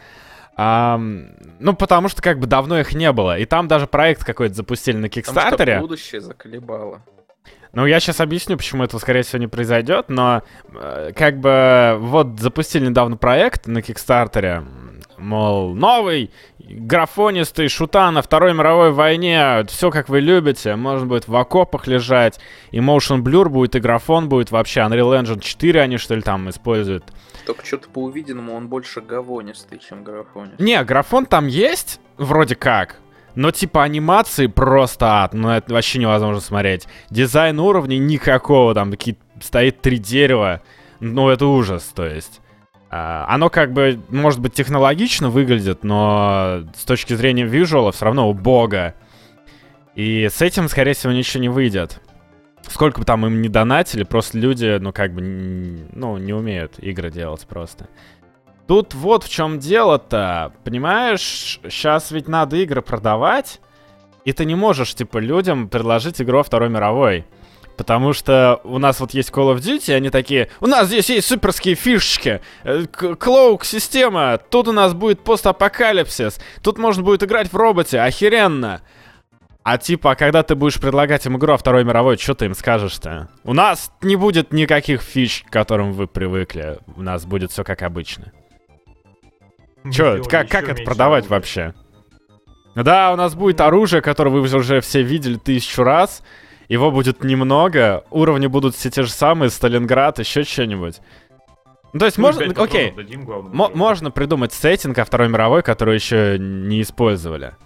Ам, ну, потому что как бы давно их не было. И там даже проект какой-то запустили на Кикстартере. будущее заколебало. Ну, я сейчас объясню, почему этого, скорее всего, не произойдет, но э, как бы вот запустили недавно проект на Кикстартере, мол, новый, графонистый шута на Второй мировой войне, все как вы любите, можно будет в окопах лежать, и motion blur будет, и графон будет вообще, Unreal Engine 4 они, что ли, там используют. Только что-то по увиденному он больше гавонистый, чем графонистый. Не, графон там есть, вроде как. Но типа анимации просто ад, ну это вообще невозможно смотреть. Дизайн уровней никакого, там такие стоит три дерева, ну это ужас, то есть. А, оно как бы, может быть, технологично выглядит, но с точки зрения визуала все равно убого. И с этим, скорее всего, ничего не выйдет. Сколько бы там им не донатили, просто люди, ну, как бы, ну, не умеют игры делать просто. Тут вот в чем дело-то, понимаешь, сейчас ведь надо игры продавать, и ты не можешь, типа, людям предложить игру о Второй мировой. Потому что у нас вот есть Call of Duty, они такие, у нас здесь есть суперские фишечки, э, клоук-система, тут у нас будет постапокалипсис, тут можно будет играть в роботе, охеренно. А типа, а когда ты будешь предлагать им игру о Второй мировой, что ты им скажешь-то? У нас не будет никаких фич, к которым вы привыкли, у нас будет все как обычно. Сделали как, как это продавать оружия. вообще? Да, у нас будет оружие, которое вы уже все видели тысячу раз. Его будет немного, уровни будут все те же самые, Сталинград, еще что-нибудь. Ну, то есть Ну, можно, пять окей, дадим, главное, можно придумать сеттинг о Второй мировой, который еще не использовали.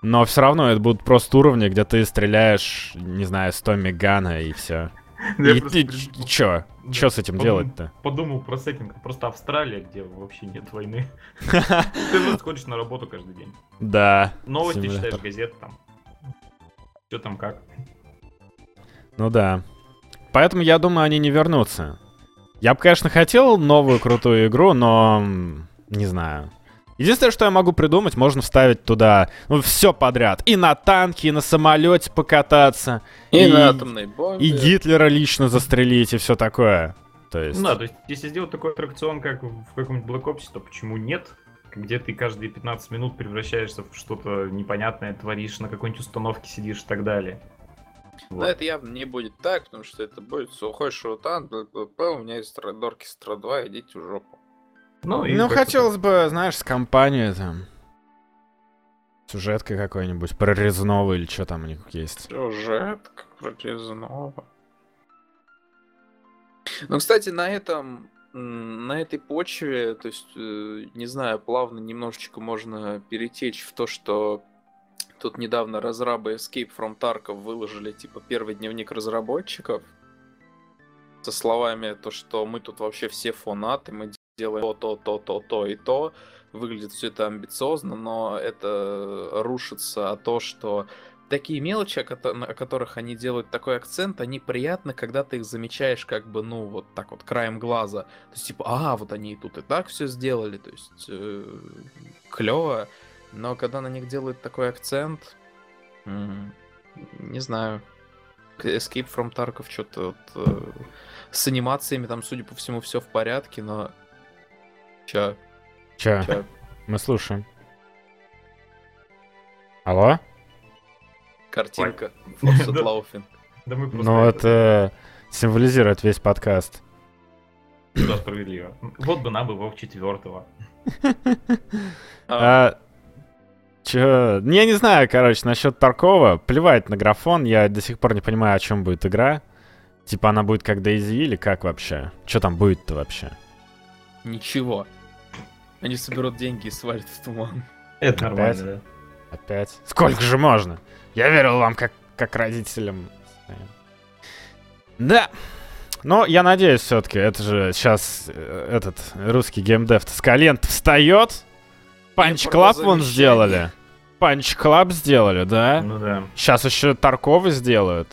Но все равно это будут просто уровни, где ты стреляешь, не знаю, 100 мегана и все. [LAUGHS] И, просто и чё? Да, Чё с этим подумал- делать-то? Подумал про сеттинг. Просто Австралия, где вообще нет войны. [LAUGHS] Ты просто ходишь на работу каждый день. Да. Новости читаешь, газеты там. Что там как. Ну да. Поэтому я думаю, они не вернутся. Я бы, конечно, хотел новую крутую игру, но не знаю. Единственное, что я могу придумать, можно вставить туда ну, все подряд. И на танке, и на самолете покататься. И, И- на атомной бомбе. И Гитлера лично застрелить, и все такое. То есть. Ну да, то есть, если сделать такой аттракцион, как в каком-нибудь Black Ops, то почему нет? Где ты каждые 15 минут превращаешься в что-то непонятное, творишь, на какой-нибудь установке сидишь и так далее. Но Вот. это явно не будет так, потому что это будет сухой шутан, у меня есть Страдорки Стра 2, идите в жопу. Ну, и Ну, хотелось бы, знаешь, с компанией там. Сюжетка какой-нибудь, прорезного или что там у них есть. Сюжетка прорезного. Ну, кстати, на этом, на этой почве, то есть, э, не знаю, плавно немножечко можно перетечь в то, что тут недавно разрабы Escape from Tarkov выложили, типа, первый дневник разработчиков со словами то, что мы тут вообще все фанаты, мы делаем то, то, то, то, то и то. Выглядит все это амбициозно, но это рушится о то, что такие мелочи, о которых они делают такой акцент, они приятны, когда ты их замечаешь как бы, ну, вот так вот, краем глаза. То есть, типа, а, вот они и тут и так все сделали, то есть, э, клево. Но когда на них делают такой акцент, не знаю, Escape from Tarkov что-то вот, э, с анимациями там, судя по всему, все в порядке, но... Чё? Чё? Чё? Мы слушаем. Алло? Картинка. [LAUGHS] Да мы Ну, это символизирует весь подкаст. Да, справедливо. Вот бы нам бы Вов четвертого. [LAUGHS] Че? Я не знаю, короче, насчет Таркова. Плевать на графон. Я до сих пор не понимаю, о чем будет игра. Типа она будет как DayZ или как вообще? Что там будет-то вообще? Ничего. Они соберут деньги и свалят в туман. Это Опять? нормально, да. Опять? Сколько же можно? Я верил вам как, как родителям. Да. Но я надеюсь все-таки, это же сейчас э, этот русский геймдев с колен встает, Punch Club вон сделали. Punch Club сделали, да? Ну да. Сейчас еще Тарковы сделают.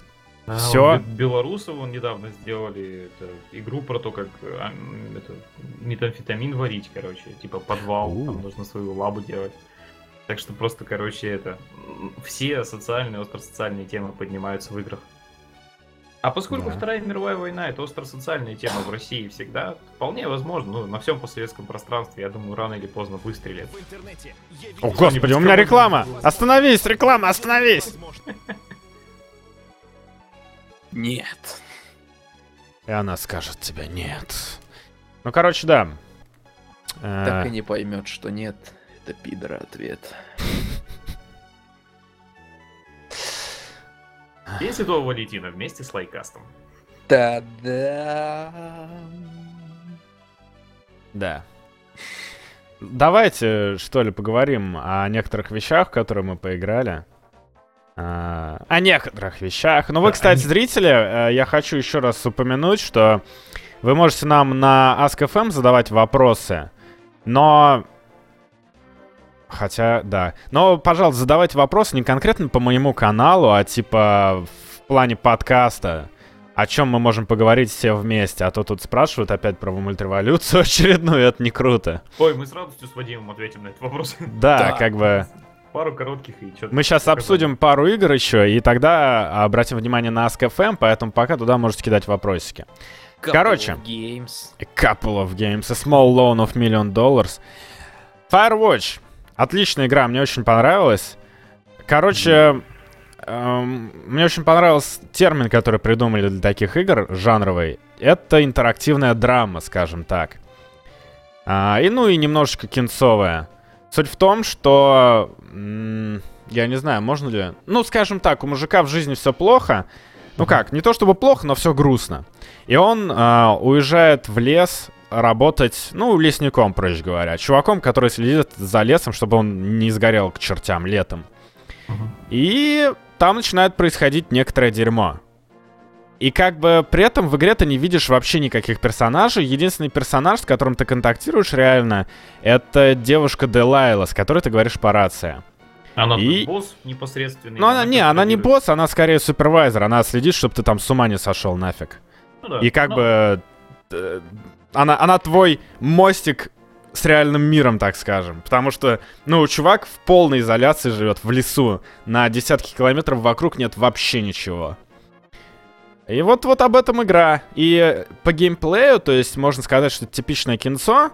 А, Все. Белорусов вон недавно сделали это, игру про то, как а, это, метамфетамин варить, короче. Типа подвал, У. там нужно свою лабу делать. Так что просто, короче, это... Все социальные, остросоциальные темы поднимаются в играх. А поскольку да. Вторая мировая война это остросоциальная тема в России всегда, вполне возможно, ну, на всем постсоветском пространстве, я думаю, рано или поздно выстрелит. О, господи, у меня реклама! Остановись, реклама, остановись! [LAUGHS] Нет. И она скажет тебе нет. Ну, короче, да. Так и не поймет, что нет. Это пидора ответ. День Святого Валентина вместе с лайкастом. Да-да. Да. Давайте, что ли, поговорим о некоторых вещах, которые мы поиграли. А, о некоторых вещах. Ну, вы, кстати, зрители, э, я хочу еще раз упомянуть, что вы можете нам на Ask.fm задавать вопросы, но Хотя, да. Но, пожалуйста, задавайте вопросы не конкретно по моему каналу, а типа в плане подкаста. О чем мы можем поговорить все вместе. А то тут спрашивают опять про мультреволюцию [LAUGHS] очередную, это не круто. Ой, мы с радостью с Вадимом ответим на этот вопрос. [LAUGHS] Да, да. как бы... Пару коротких и что-то. Мы сейчас обсудим пару игр еще, и тогда обратим внимание на Ask.fm, поэтому пока туда можете кидать вопросики. Couple Короче. Of games. A couple of games. A small loan of million dollars. Firewatch. Отличная игра, мне очень понравилась. Короче, эм, мне очень понравился термин, который придумали для таких игр, жанровый. Это интерактивная драма, скажем так. А, и ну и немножечко кинцовая. Суть в том, что... я не знаю, можно ли... Ну, скажем так, у мужика в жизни все плохо. Ну как, не то чтобы плохо, но все грустно. И он э, уезжает в лес работать, ну, лесником, проще говоря. Чуваком, который следит за лесом, чтобы он не сгорел к чертям летом. И там начинает происходить некоторое дерьмо. И как бы при этом в игре ты не видишь вообще никаких персонажей. Единственный персонаж, с которым ты контактируешь реально, это девушка Делайла, с которой ты говоришь по рации. Она и... босс непосредственный? Ну, она, не, она не босс, она скорее супервайзер. Она следит, чтобы ты там с ума не сошел нафиг. Ну, да. И как ну... бы э, она, она твой мостик с реальным миром, так скажем. Потому что, ну, чувак в полной изоляции живет в лесу. На десятки километров вокруг нет вообще ничего. И вот, вот об этом игра. И по геймплею, то есть можно сказать, что это типичное кинцо.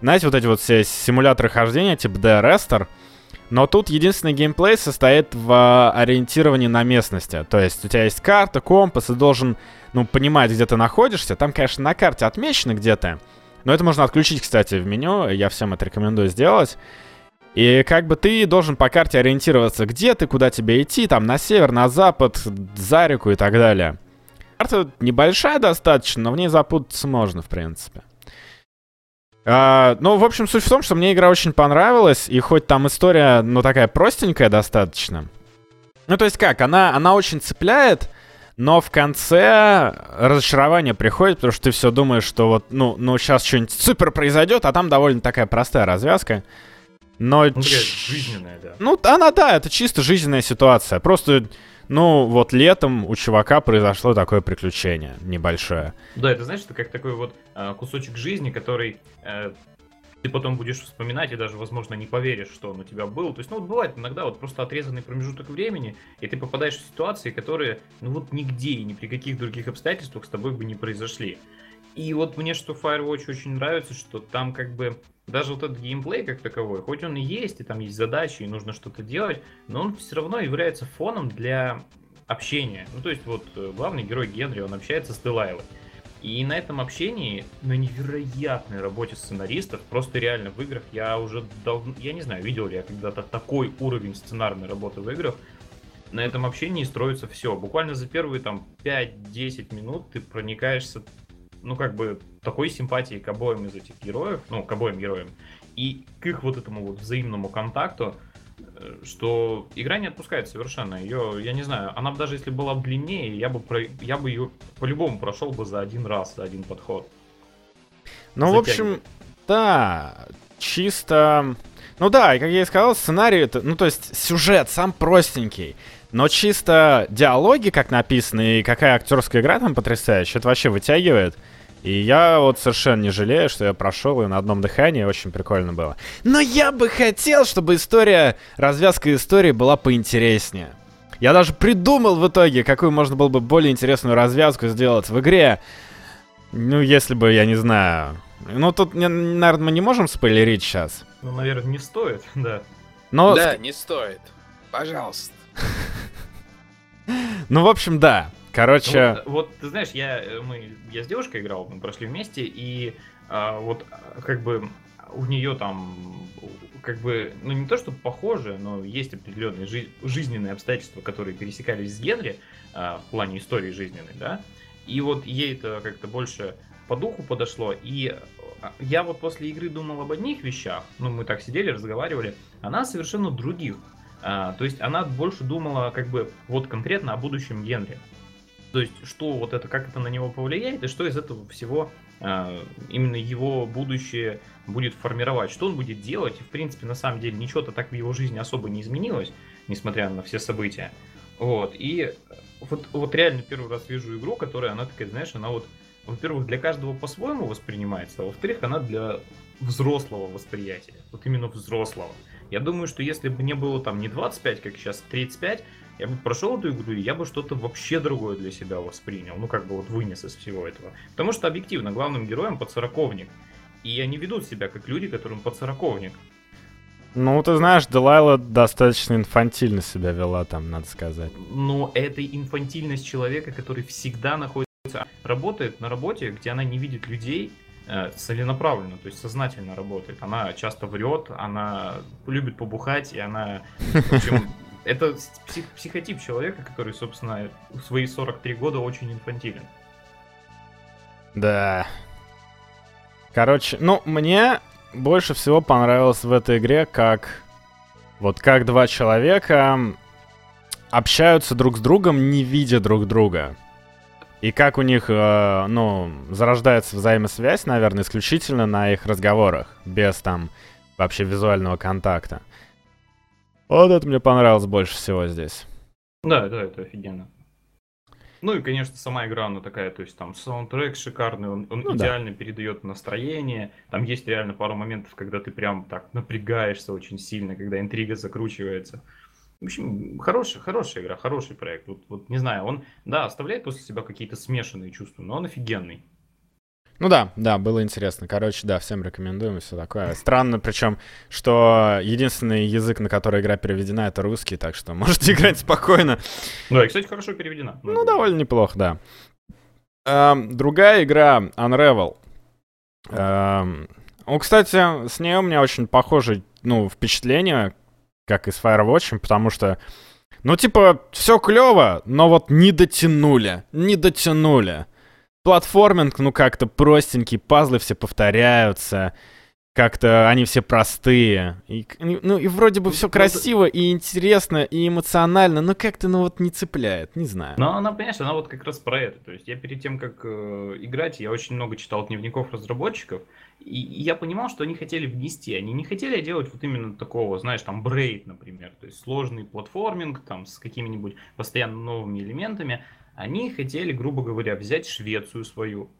Знаете, вот эти вот все симуляторы хождения, типа Arrestor. Но тут единственный геймплей состоит в ориентировании на местности. То есть у тебя есть карта, компас, и должен ну, понимать, где ты находишься. Там, конечно, на карте отмечено где-то. Но это можно отключить, кстати, в меню. Я всем это рекомендую сделать. И как бы ты должен по карте ориентироваться, где ты, куда тебе идти, там на север, на запад, за реку и так далее. Карта небольшая достаточно, но в ней запутаться можно, в принципе. А, ну, в общем, суть в том, что мне игра очень понравилась, и хоть там история, ну, такая простенькая достаточно. Ну, то есть как, она, она очень цепляет, но в конце разочарование приходит, потому что ты все думаешь, что вот, ну, ну сейчас что-нибудь супер произойдет, а там довольно такая простая развязка. Но... Ну, жизненная, да. Ну, она, да, это чисто жизненная ситуация. Просто ну, вот летом у чувака произошло такое приключение небольшое. Да, это знаешь, это как такой вот э, кусочек жизни, который э, ты потом будешь вспоминать и даже, возможно, не поверишь, что он у тебя был. То есть, ну, вот бывает иногда вот просто отрезанный промежуток времени, и ты попадаешь в ситуации, которые, ну, вот нигде и ни при каких других обстоятельствах с тобой бы не произошли. И вот мне что Firewatch очень нравится, что там как бы даже вот этот геймплей как таковой, хоть он и есть, и там есть задачи, и нужно что-то делать, но он все равно является фоном для общения. Ну, то есть вот э, главный герой Генри, он общается с Делайлой. И на этом общении, на невероятной работе сценаристов, просто реально в играх, я уже давно, я не знаю, видел ли я когда-то такой уровень сценарной работы в играх, на этом общении строится все. Буквально за первые там 5-10 минут ты проникаешься ну, как бы, такой симпатии к обоим из этих героев, ну, к обоим героям, и к их вот этому вот взаимному контакту, э, что игра не отпускает совершенно. Ее, я не знаю, она бы даже если была длиннее, я бы, про, я бы ее по-любому прошел бы за один раз, за один подход. Ну, в общем, да, чисто... Ну да, и как я и сказал, сценарий, это, ну то есть сюжет сам простенький. Но чисто диалоги, как написаны, и какая актерская игра там потрясающая, это вообще вытягивает. И я вот совершенно не жалею, что я прошел и на одном дыхании очень прикольно было. Но я бы хотел, чтобы история, развязка истории была поинтереснее. Я даже придумал в итоге, какую можно было бы более интересную развязку сделать в игре. Ну, если бы, я не знаю... Ну, тут, наверное, мы не можем спойлерить сейчас. Ну, наверное, не стоит, [LAUGHS] да. Но... Да, не стоит. Пожалуйста. Ну, в общем, да. Короче... Вот, вот ты знаешь, я, мы, я с девушкой играл, мы прошли вместе, и а, вот как бы у нее там как бы, ну не то, что похоже, но есть определенные жи- жизненные обстоятельства, которые пересекались с Генри а, в плане истории жизненной, да, и вот ей это как-то больше по духу подошло, и а, я вот после игры думал об одних вещах, ну мы так сидели, разговаривали, она совершенно других, а, то есть она больше думала как бы вот конкретно о будущем Генри. То есть, что вот это, как это на него повлияет, и что из этого всего э, именно его будущее будет формировать, что он будет делать. И, в принципе, на самом деле, ничего-то так в его жизни особо не изменилось, несмотря на все события. Вот, и вот, вот реально первый раз вижу игру, которая, она такая, знаешь, она вот, во-первых, для каждого по-своему воспринимается, а во-вторых, она для взрослого восприятия, вот именно взрослого. Я думаю, что если бы мне было там не 25, как сейчас 35, я бы прошел эту игру, и я бы что-то вообще другое для себя воспринял. Ну, как бы вот вынес из всего этого. Потому что, объективно, главным героем подсороковник. И они ведут себя как люди, которым подсороковник. Ну, ты знаешь, Делайла достаточно инфантильно себя вела там, надо сказать. Но это инфантильность человека, который всегда находится, работает на работе, где она не видит людей, целенаправленно, то есть сознательно работает. Она часто врет, она любит побухать, и она, в общем, [LAUGHS] это псих, психотип человека, который, собственно, в свои 43 года очень инфантилен. Да. Короче, ну, мне больше всего понравилось в этой игре, как вот как два человека общаются друг с другом, не видя друг друга. И как у них, э, ну, зарождается взаимосвязь, наверное, исключительно на их разговорах, без там вообще визуального контакта. Вот это мне понравилось больше всего здесь. Да, да, это офигенно. Ну и, конечно, сама игра, она такая, то есть там саундтрек шикарный, он, он ну, идеально да. передает настроение. Там есть реально пару моментов, когда ты прям так напрягаешься очень сильно, когда интрига закручивается. В общем, хорошая, хорошая игра, хороший проект. Вот, вот не знаю, он, да, оставляет после себя какие-то смешанные чувства, но он офигенный. Ну да, да, было интересно. Короче, да, всем рекомендуем и все такое. Странно, причем, что единственный язык, на который игра переведена, это русский, так что [LAUGHS] можете играть спокойно. Да, и, кстати, хорошо переведена. Ну, довольно неплохо, да. Эм, другая игра, Unravel. Эм, ну, кстати, с ней у меня очень похожий ну, впечатление, как и с Firewatch, потому что, ну, типа, все клево, но вот не дотянули, не дотянули. Платформинг, ну, как-то простенький, пазлы все повторяются, как-то они все простые. И, ну, и вроде бы все красиво и интересно, и эмоционально, но как-то, ну, вот не цепляет, не знаю. Но она, понимаешь, она вот как раз про это. То есть я перед тем, как э, играть, я очень много читал дневников разработчиков, и, и я понимал, что они хотели внести. Они не хотели делать вот именно такого, знаешь, там, брейд, например, то есть сложный платформинг, там, с какими-нибудь постоянно новыми элементами. Они хотели, грубо говоря, взять Швецию свою,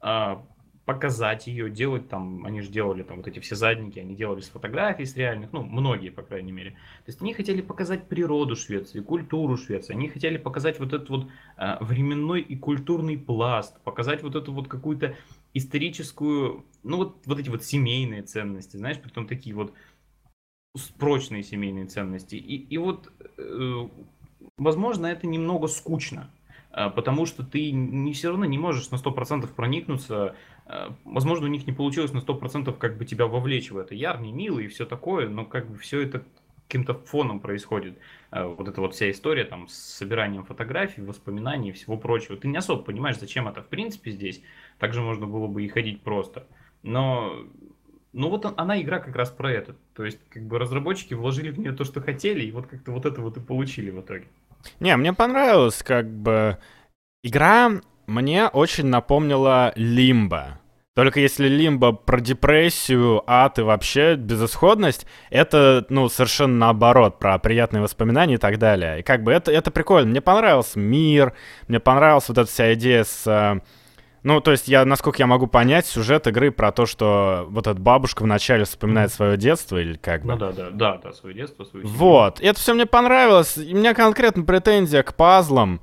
а, показать ее, делать там, они же делали там вот эти все задники, они делали с фотографий, с реальных, ну, многие, по крайней мере. То есть они хотели показать природу Швеции, культуру Швеции, они хотели показать вот этот вот э, временной и культурный пласт, показать вот эту вот какую-то историческую, ну, вот, вот эти вот семейные ценности, знаешь, притом такие вот прочные семейные ценности. И, и вот, э, возможно, это немного скучно, э, потому что ты не все равно не можешь на 100% проникнуться возможно, у них не получилось на 100% как бы тебя вовлечь в это. Ярный, милый и все такое, но как бы все это каким-то фоном происходит. Э, вот эта вот вся история там с собиранием фотографий, воспоминаний и всего прочего. Ты не особо понимаешь, зачем это в принципе здесь. Также можно было бы и ходить просто. Но ну вот она игра как раз про это. То есть, как бы разработчики вложили в нее то, что хотели, и вот как-то вот это вот и получили в итоге. Не, мне понравилось, как бы игра мне очень напомнила Лимба. Только если Лимба про депрессию, ад и вообще безысходность, это, ну, совершенно наоборот, про приятные воспоминания и так далее. И как бы это, это прикольно. Мне понравился мир, мне понравилась вот эта вся идея с... Э, ну, то есть я, насколько я могу понять, сюжет игры про то, что вот эта бабушка вначале вспоминает свое детство или как бы. Ну да, да, да, да, свое детство, свою семью. Вот, и это все мне понравилось. И у меня конкретно претензия к пазлам.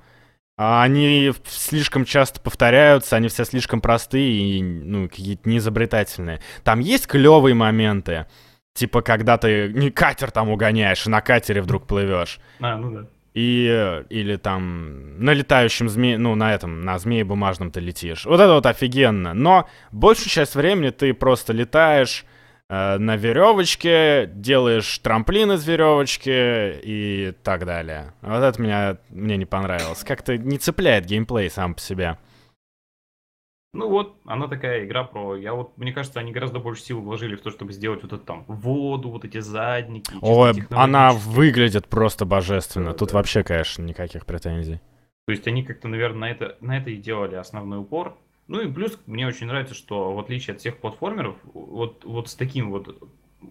А они слишком часто повторяются, они все слишком простые и, ну, какие-то неизобретательные. Там есть клевые моменты, типа, когда ты не катер там угоняешь, и на катере вдруг плывешь. А, ну да. И, или там на летающем змее, ну, на этом, на змее бумажном ты летишь. Вот это вот офигенно. Но большую часть времени ты просто летаешь, на веревочке, делаешь трамплин из веревочки и так далее. Вот это меня, мне не понравилось. Как-то не цепляет геймплей сам по себе. Ну вот, она такая игра про... Я вот, мне кажется, они гораздо больше сил вложили в то, чтобы сделать вот эту там воду, вот эти задники. Ой, она выглядит просто божественно. Да, Тут да. вообще, конечно, никаких претензий. То есть они как-то, наверное, на это, на это и делали основной упор. Ну и плюс мне очень нравится, что в отличие от всех платформеров, вот, вот с таким вот,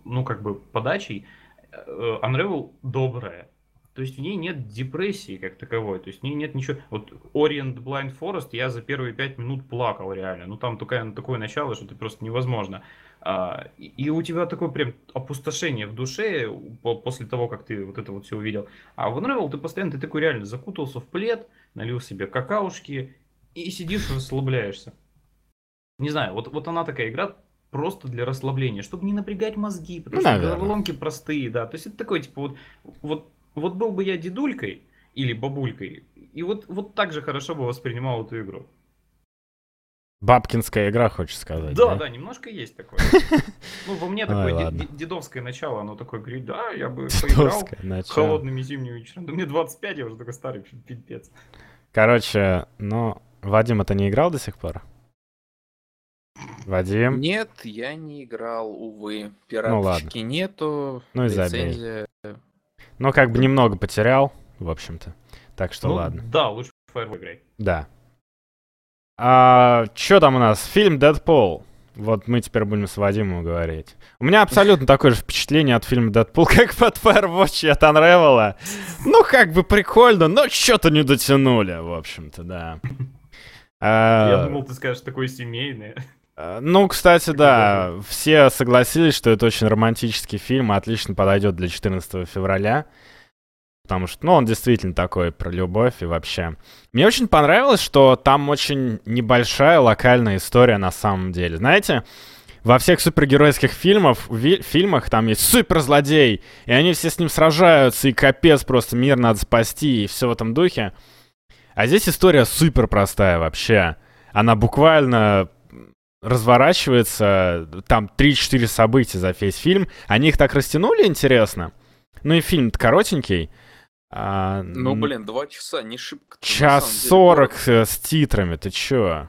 ну как бы подачей, э, Unravel добрая. То есть в ней нет депрессии как таковой, то есть в ней нет ничего. Вот Orient Blind Forest я за первые пять минут плакал реально. Ну там такое, такое начало, что это просто невозможно. А, и, и у тебя такое прям опустошение в душе после того, как ты вот это вот все увидел. А в Unravel ты постоянно, ты такой реально закутался в плед, налил себе какаушки и сидишь расслабляешься. Не знаю, вот, вот она такая игра просто для расслабления, чтобы не напрягать мозги, потому что Наверное. головоломки простые, да. То есть это такой, типа, вот, вот, вот был бы я дедулькой или бабулькой, и вот, вот так же хорошо бы воспринимал эту игру. Бабкинская игра, хочешь сказать? Да, да, да немножко есть такое. Ну, во мне такое дедовское начало, оно такое говорит, да, я бы поиграл холодными зимними вечерами. Да мне 25, я уже такой старый, пипец. Короче, ну, Вадим, это не играл до сих пор? Вадим? Нет, я не играл, увы. Пираточки ну, нету. Ну и забей. Ну, как бы немного потерял, в общем-то. Так что ну, ладно. Да, лучше Fire играй. Да. А, что там у нас? Фильм Дэдпол. Вот мы теперь будем с Вадимом говорить. У меня абсолютно такое же впечатление от фильма «Дэдпул», [LAUGHS] как от Firewatch и от Unravel. Ну, как бы прикольно, но что-то не дотянули, в общем-то, да. [LAUGHS] Я думал, ты скажешь такое семейное. А, ну, кстати, да, все согласились, что это очень романтический фильм, отлично подойдет для 14 февраля. Потому что, ну, он действительно такой про любовь и вообще. Мне очень понравилось, что там очень небольшая локальная история на самом деле. Знаете, во всех супергеройских фильмах, ви- фильмах там есть суперзлодей, и они все с ним сражаются, и капец, просто мир надо спасти, и все в этом духе. А здесь история супер простая вообще. Она буквально разворачивается, там 3-4 события за весь фильм. Они их так растянули, интересно. Ну и фильм коротенький. А, Ну, блин, два часа, не шибко. Час сорок э, с титрами, ты чё?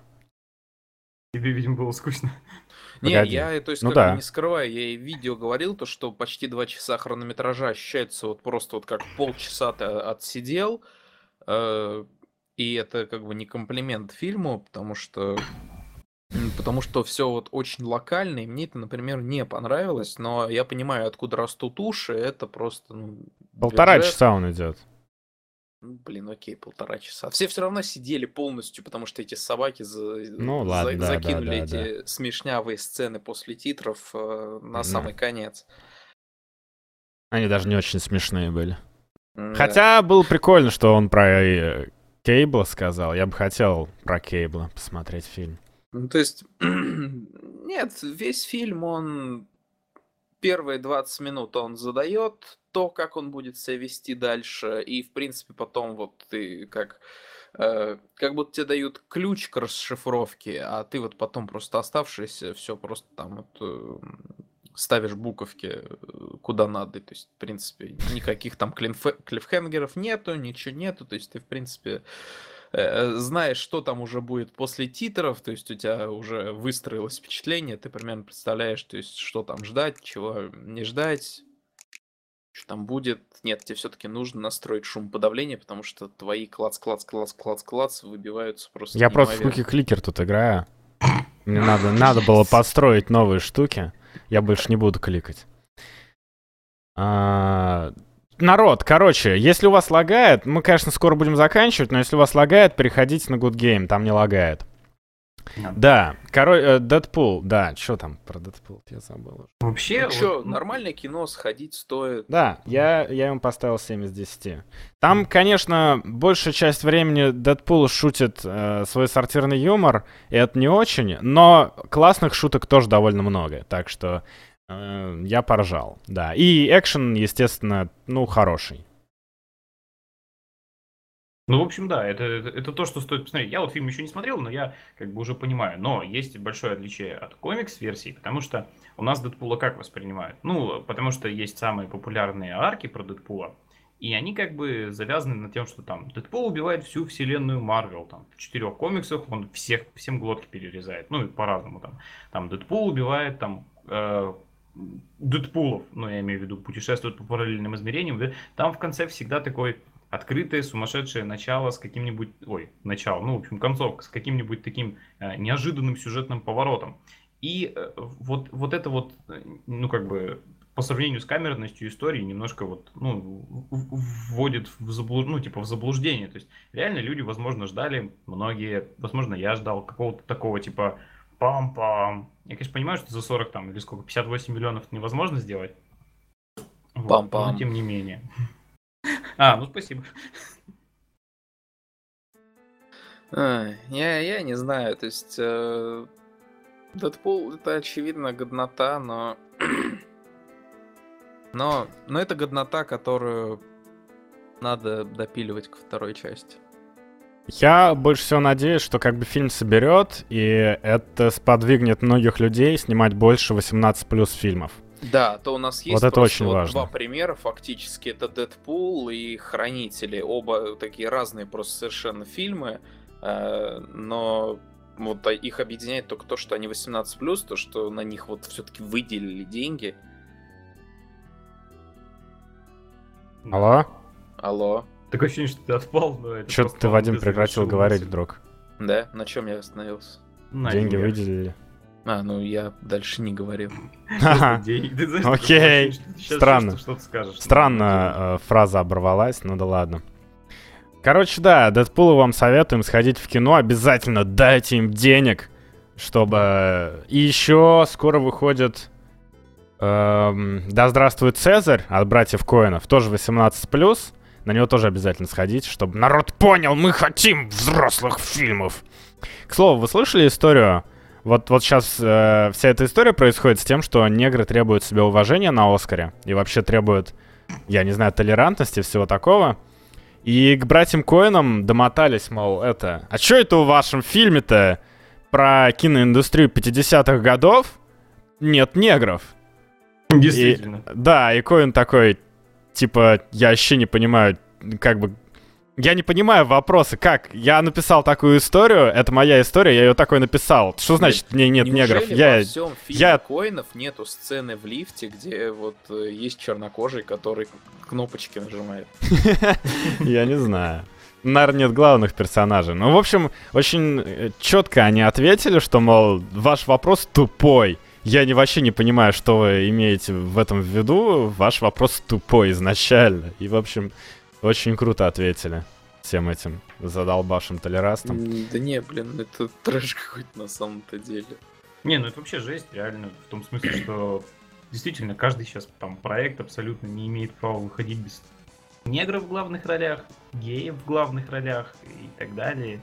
Тебе, видимо, было скучно. [LAUGHS] Не, Погоди. я, то есть, Ну как да. не скрываю, я и в видео говорил, то, что почти два часа хронометража ощущается вот просто вот как полчаса ты отсидел, э, и это как бы не комплимент фильму, потому что потому что все вот очень локально, и мне это, например, не понравилось, но я понимаю, откуда растут уши, это просто, ну, Полтора бюджет. часа он идет. Ну, Блин, окей, полтора часа. Все все равно сидели полностью, потому что эти собаки за- Ну за- ладно, да, да, закинули да, эти смешнявые сцены после титров э, на Да. самый конец. Они даже не очень смешные были. Да. Хотя было прикольно, что он про э, Кейбла сказал. Я бы хотел про Кейбла посмотреть фильм. Ну, то есть, [CLEARS THROAT] нет, весь фильм, он первые 20 минут он задает то, как он будет себя вести дальше, и, в принципе, потом вот ты как э, как будто тебе дают ключ к расшифровке, а ты вот потом просто оставшееся все просто там вот, э, ставишь буковки э, куда надо. То есть, в принципе, никаких там клиффхенгеров нету, ничего нету. То есть ты, в принципе, э, знаешь, что там уже будет после титров, то есть у тебя уже выстроилось впечатление, ты примерно представляешь, то есть что там ждать, чего не ждать, что там будет. Нет, тебе все-таки нужно настроить шум подавления, потому что твои клац-клац-клац-клац-клац выбиваются просто Я просто в неимоверно. куки-кликер тут играю. Мне надо, надо было построить новые штуки. Я больше не буду кликать. А, народ, короче, если у вас лагает, мы, конечно, скоро будем заканчивать, но если у вас лагает, переходите на Good Game, там не лагает. Да, короче, Дэдпул, да, что там про Дэдпул, я забыл. Вообще, Ну чё, вот, ну, нормальное кино, сходить стоит. Да, я, я ему поставил 7 из 10. Там, конечно, большая часть времени Дэдпул шутит э, свой сортирный юмор, и это не очень, но классных шуток тоже довольно много, так что э, я поржал, да. И экшен, естественно, ну, хороший. Ну, в общем, да, это, это, это то, что стоит посмотреть. Я вот фильм еще не смотрел, но я как бы уже понимаю. Но есть большое отличие от комикс-версии, потому что у нас Дэдпула как воспринимают? Ну, потому что есть самые популярные арки про Дэдпула, и они как бы завязаны на тем, что там Дэдпул убивает всю вселенную Марвел. Там в четырех комиксах он всех, всем глотки перерезает. Ну, и по-разному там. Там Дэдпул убивает там э, Дэдпулов, ну, я имею в виду, путешествует по параллельным измерениям. Там в конце всегда такой открытое, сумасшедшее начало с каким-нибудь, ой, начало, ну, в общем, концовка с каким-нибудь таким э, неожиданным сюжетным поворотом. И э, вот, вот это вот, э, ну, как бы, по сравнению с камерностью истории, немножко вот, ну, вводит в заблуждение, ну, типа, в заблуждение. То есть, реально люди, возможно, ждали, многие, возможно, я ждал какого-то такого, типа, пам-пам. Я, конечно, понимаю, что за 40 там, или сколько, 58 миллионов невозможно сделать. Вот, Пам-пам. Но тем не менее. А, ну спасибо. Ай, Я, я не знаю, то есть э, Дэдпул это очевидно годнота, но... [CLEARS THROAT] но... Но это годнота, которую надо допиливать ко второй части. Я больше всего надеюсь, что как бы фильм соберет, и это сподвигнет многих людей снимать больше 18 плюс фильмов. Да, то у нас есть это просто очень вот важно. два примера фактически. Это Дэдпул и Хранители. Оба такие разные просто совершенно фильмы. э, но вот а, их объединяет только то, что они 18+, то, что на них вот все-таки выделили деньги. Алло? Алло. Такое ощущение, что ты отпал, но это Что просто ты, Вадим, прекратил говорить вдруг? Да, на чем я остановился? На Деньги выделили. А, ну я дальше не говорил. [LAUGHS] Окей. Странно. что- Что-то скажешь. Странно э, фраза оборвалась, ну да ладно. Короче, да, Дэдпулу вам советуем сходить в кино. Обязательно дайте им денег, чтобы... И еще скоро выходит... эм, да здравствует Цезарь от братьев Коинов. Тоже 18+. На него тоже обязательно сходите, чтобы народ понял, мы хотим взрослых фильмов. К слову, вы слышали историю? Вот, вот сейчас вся эта история происходит с тем, что негры требуют себе уважения на Оскаре и вообще требуют, я не знаю, толерантности, всего такого. И к братьям Коинам домотались, мол, это... А что это в вашем фильме-то про киноиндустрию 50-х годов нет негров. Действительно. И, да, и Коин такой, типа, я вообще не понимаю, как бы... Я не понимаю вопросы, как? Я написал такую историю, это моя история, я ее такой написал. Что значит, мне нет негров? Я... во всем фильме я- Коинов нету сцены в лифте, где вот э, есть чернокожий, который кнопочки нажимает? [LAUGHS] Я не знаю. Наверное, нет главных персонажей. Ну, в общем, очень четко они ответили, что, мол, ваш вопрос тупой. Я не, вообще не понимаю, что вы имеете в этом в виду. Ваш вопрос тупой изначально. И, в общем, очень круто ответили всем этим задолбавшим толерастам. М, Да не, блин, это трэш какой-то на самом-то деле. Не, ну это вообще жесть, реально, в том смысле, что действительно каждый сейчас там проект абсолютно не имеет права выходить без негров в главных ролях, геев в главных ролях и так далее.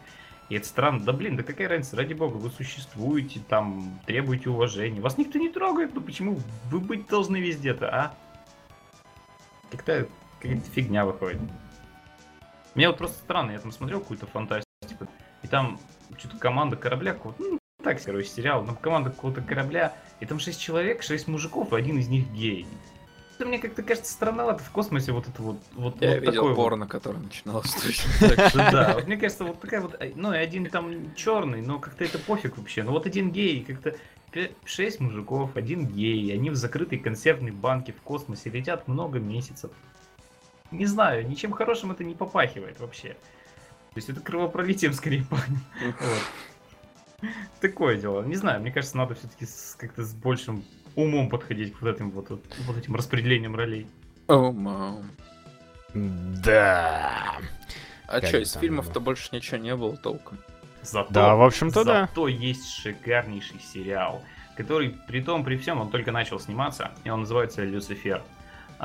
И это странно. Да блин, да какая разница, ради бога, вы существуете, там, требуете уважения. Вас никто не трогает, ну почему вы быть должны везде-то, а? Как-то какая-то фигня выходит. Мне вот просто странно, я там смотрел какую-то фантастику, и там что-то команда корабля, ну, так, короче, сериал, там команда какого-то корабля, и там шесть человек, шесть мужиков, и один из них гей. Это мне как-то кажется странновато в космосе вот это вот, вот, Я вот видел такое вот. порно, которое начиналось [LAUGHS] точно так. Да, вот мне кажется, вот такая вот, ну и один там черный, но как-то это пофиг вообще. Но вот один гей, как-то шесть мужиков, один гей, они в закрытой консервной банке в космосе летят много месяцев. Не знаю, ничем хорошим это не попахивает вообще. То есть это кровопролитием скорее пахнет. Вот. Такое дело. Не знаю, мне кажется, надо все-таки как-то с большим умом подходить к вот этим вот, вот, вот этим распределением ролей. О, мам. Да. А Как что, из фильмов-то больше ничего не было толком? Зато, Да, в общем-то, да. зато есть шикарнейший сериал, который, при том, при всем, он только начал сниматься, и он называется «Люцифер».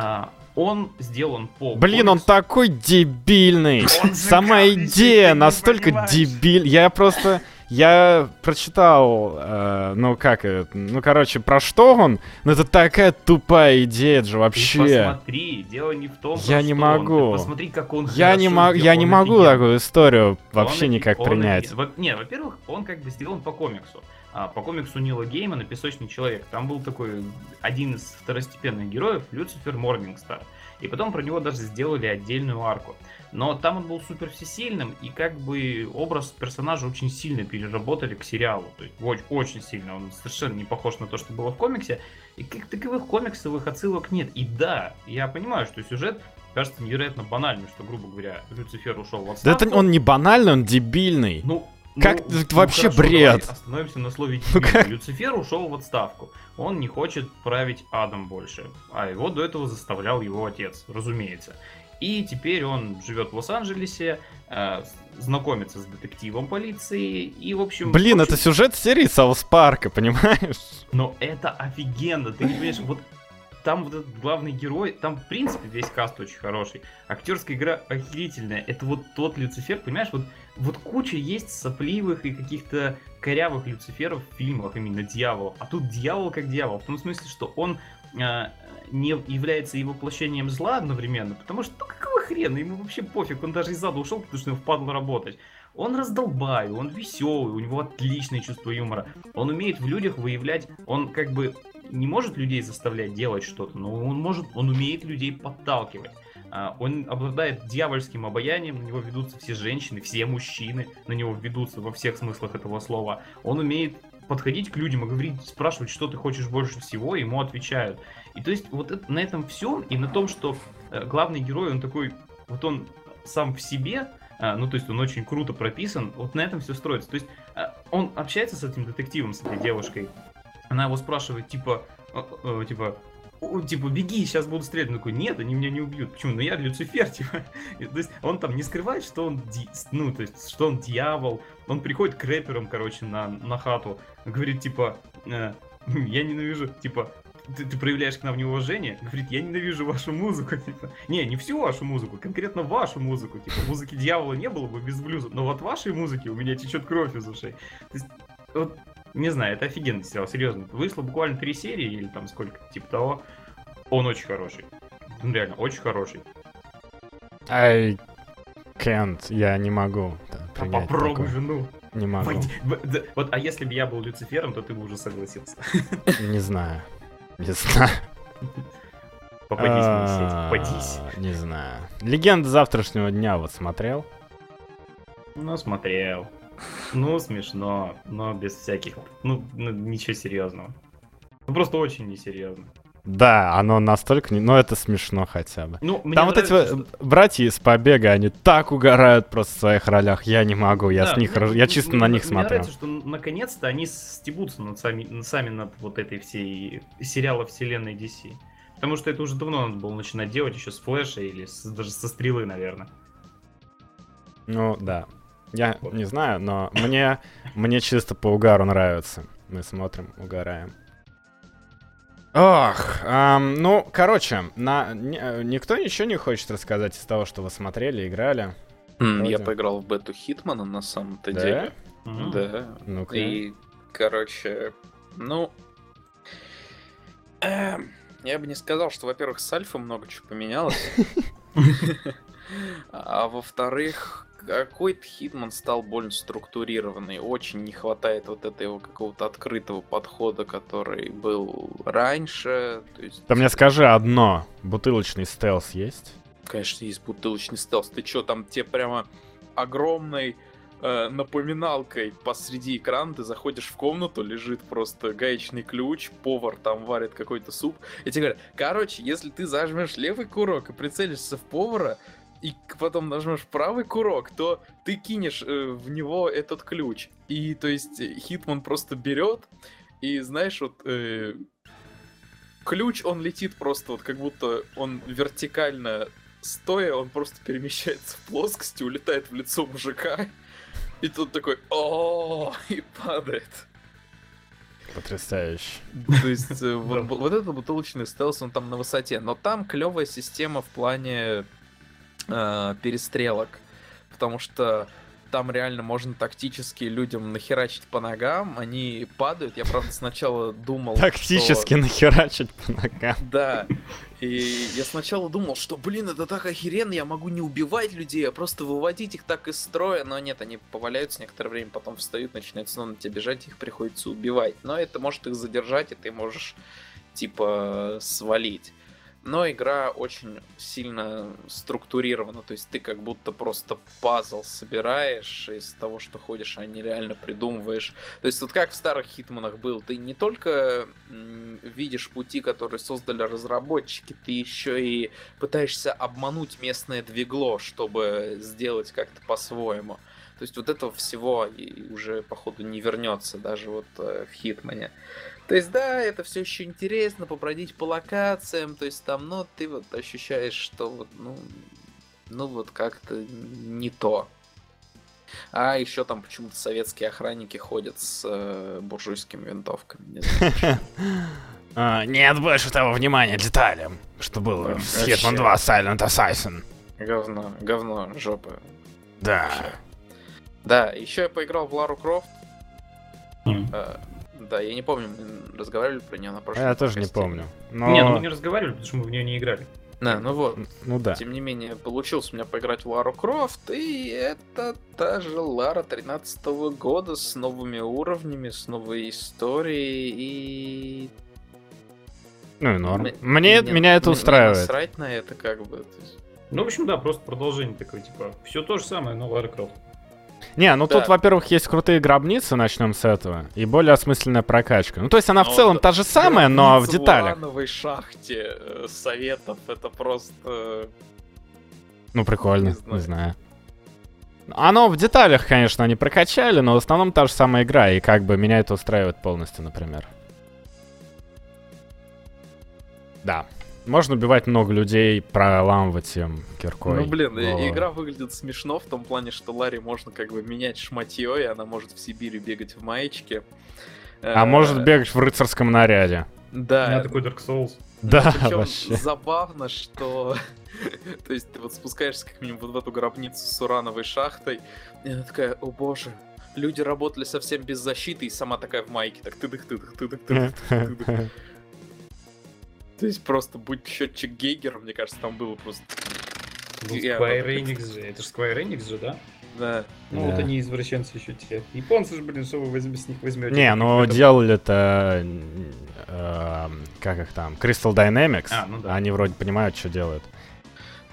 А, он сделан по... Блин, он комиксу- такой дебильный. Он Сама идея настолько дебиль. Я просто... Я прочитал, э, ну как ну короче, про что он? Ну это такая тупая идея, же Ты вообще. посмотри, дело не в том, Я не что он, ты могу. посмотри, как он Я не, могу, я не он могу такую историю вообще Он никак он принять. во- Не, во-первых, он как бы сделан по комиксу. А, по комиксу Нила Геймана «Песочный человек». Там был такой один из второстепенных героев, Люцифер Морнингстар. И потом про него даже сделали отдельную арку. Но там он был супер всесильным, и как бы образ персонажа очень сильно переработали к сериалу. То есть очень, очень сильно. Он совершенно не похож на то, что было в комиксе. И как таковых комиксовых отсылок нет. И да, я понимаю, что сюжет кажется невероятно банальным, что, грубо говоря, Люцифер ушел в Да отставку. это он не банальный, он дебильный. Ну, Как ну, это вообще хорошо, бред? давай остановимся на слове [LAUGHS] Ну как? Люцифер ушел в отставку. Он не хочет править адом больше. А его до этого заставлял его отец, разумеется. И теперь он живет в Лос-Анджелесе, э, знакомится с детективом полиции и, в общем... Блин, в общем, это сюжет серии Саус Парка, понимаешь? но это офигенно, ты не понимаешь, вот там вот этот главный герой, там в принципе весь каст очень хороший, актерская игра охерительная, это вот тот Люцифер, понимаешь, вот, вот куча есть сопливых и каких-то корявых Люциферов в фильмах именно дьявола, а тут дьявол как дьявол, в том смысле, что он э, не является и воплощением зла одновременно, потому что ну какого хрена, ему вообще пофиг, он даже из ада ушел, потому что ему впадло работать. Он раздолбай, он веселый, у него отличное чувство юмора. Он умеет в людях выявлять, он как бы не может людей заставлять делать что-то, но он может, он умеет людей подталкивать. А, Он обладает дьявольским обаянием, на него ведутся все женщины, все мужчины на него ведутся во всех смыслах этого слова. Он умеет подходить к людям и говорить, спрашивать, что ты хочешь больше всего, и ему отвечают. И то есть вот это- на этом всем и на том, что э, главный герой, он такой, вот он сам в себе, а, ну то есть он очень круто прописан, вот на этом все строится. То есть а, он общается с этим детективом, с этой девушкой, она его спрашивает, типа, э, э, типа, «О, типа, беги, сейчас буду стрелять. Он такой, нет, они меня не убьют. Почему? Ну я Люцифер, [LAUGHS] типа. То есть он там не скрывает, что он, ди- ну, то есть, что он дьявол. Он приходит к рэперам, короче, на, на хату. Говорит, типа, э, [LAUGHS] я ненавижу, типа, ты, ты проявляешь к нам неуважение, говорит, я ненавижу вашу музыку, [LAUGHS] типа. Не, не всю вашу музыку, конкретно вашу музыку, типа, музыки дьявола не было бы без блюза, но вот вашей музыки у меня течет кровь из ушей. То есть, вот, не знаю, это офигенный сериал, серьезно. Вышло буквально три серии или там сколько, типа того. Он очень хороший. Ну, реально, очень хороший. I can't, я не могу да, А попробуй такое. же, ну. Не могу. Поди- в- да, Вот, а если бы я был Люцифером, то ты бы уже согласился. Не знаю. Не знаю. Попадись А, попадись. Не знаю. Легенда завтрашнего дня вот смотрел. Ну, смотрел. Ну, смешно, но без всяких... Ну, ну, ничего серьезного. Ну, просто очень несерьезно. Да, оно настолько не... Ну, это смешно хотя бы. Ну, мне Там вот эти нравится, вот что- братья из побега, они так угорают просто в своих ролях. Я не могу, я Да, с них, мне- рож- я чисто мне- на них мне смотрю. нравится, что наконец-то они стебутся над сами, над- сами над вот этой всей сериала вселенной DC. Потому что это уже давно надо было начинать делать, еще с Флэша или с- даже со Стрелы, наверное. Ну, да. Я не знаю, но мне, мне чисто по угару нравится. Мы смотрим, угораем. Ох, ам, ну, короче, на, ни- э, никто ничего не хочет рассказать из того, что вы смотрели, играли. М, Я поиграл в бету Хитмана на самом-то Да? деле. Мгм. Да. Ну-ка. И, короче, ну... эм, я бы не сказал, что, во-первых, с Альфа много чего поменялось. [LAUGHS] А во-вторых, какой-то Хитман стал больно структурированный. Очень не хватает вот этого какого-то открытого подхода, который был раньше. То есть, Ты мне скажи одно. Бутылочный стелс есть? Конечно, есть бутылочный стелс. Ты чё, там тебе прямо огромной э, напоминалкой посреди экрана ты заходишь в комнату, лежит просто гаечный ключ, повар там варит какой-то суп. И тебе говорят, короче, если ты зажмешь левый курок и прицелишься в повара, и потом нажмешь правый курок, то ты кинешь э, в него этот ключ. И то есть э, Хитман просто берет и знаешь вот э, ключ он летит просто вот как будто он вертикально стоя, он просто перемещается в плоскости, улетает в лицо мужика. И тут такой о и падает. Потрясающе. То есть э, вот, вот этот бутылочный стелс, он там на высоте. Но там клевая система в плане э, перестрелок. Потому что там реально можно тактически людям нахерачить по ногам, они падают. Я, правда, сначала думал, что- Тактически нахерачить по ногам. Да. И я сначала думал, что, блин, это так охеренно, я могу не убивать людей, а просто выводить их так из строя. Но нет, они поваляются некоторое время, потом встают, начинают снова на тебя бежать, их приходится убивать. Но это может их задержать, и ты можешь, типа, свалить. Но игра очень сильно структурирована, то есть ты как будто просто пазл собираешь из того, что ходишь, а не реально придумываешь. То есть вот как в старых Хитманах был, ты не только видишь пути, которые создали разработчики, ты еще и пытаешься обмануть местное двигло, чтобы сделать как-то по-своему. То есть вот этого всего уже, походу, не вернется даже вот э, в Хитмане. То есть, да, это все еще интересно, побродить по локациям, то есть там, но ты вот ощущаешь, что вот, ну, ну вот как-то не то. А еще там почему-то советские охранники ходят с э, буржуйскими винтовками. Не знаю. [LAUGHS] А, Нет больше того внимания деталям, что было в. Hitman 2 Silent Assassin. Говно, говно, жопа. Да. Вообще. Да, еще я поиграл в Лару Крофт. Мгм. э, да, я не помню, мы разговаривали про нее на прошлом Я тоже не помню. Но... Не, ну мы не разговаривали, потому что мы в нее не играли. Да, ну вот. Ну да. Тем не менее, получилось у меня поиграть в Лару Крофт, и это та же Лара 13 года с новыми уровнями, с новой историей, и... Ну и норм. М- Мне, мне- меня это мне устраивает. насрать на это как бы. Ну, в общем, да, просто продолжение такое, типа, все то же самое, но Лара Крофт. Не, ну тут, Да. во-первых, есть крутые гробницы, начнем с этого, и более осмысленная прокачка. Ну, то есть она в Ну, целом та же самая, но в деталях. урановой шахте э, советов, это просто... Ну, прикольно, Не не знаю. знаю. Оно в деталях, конечно, они прокачали, но в основном та же самая игра, и как бы меня это устраивает полностью, например. Да. Можно убивать много людей, проламывать им киркой. Ну, блин, голову. игра выглядит смешно в том плане, что Ларе можно как бы менять шматье, и она может в Сибири бегать в маечке. А Э, может бегать в рыцарском наряде. У меня Да, такой Dark Souls. Да, Причем вообще. забавно, что... [LAUGHS] То есть ты вот спускаешься как минимум вот в эту гробницу с урановой шахтой, и она такая, о боже, люди работали совсем без защиты, и сама такая в майке, так тыдых тыдых тыдых тыдых тыдых. То есть просто будь счетчик Гейгера, мне кажется, там было просто... Ну, Square Enix же. Это же Square Enix же, да? Да. Ну Да. вот они извращенцы еще те. Японцы же, блин, что вы возьм- с них возьмете? Не, ну делали это... э, как их там? Crystal Dynamics. А, ну да. Они вроде понимают, что делают.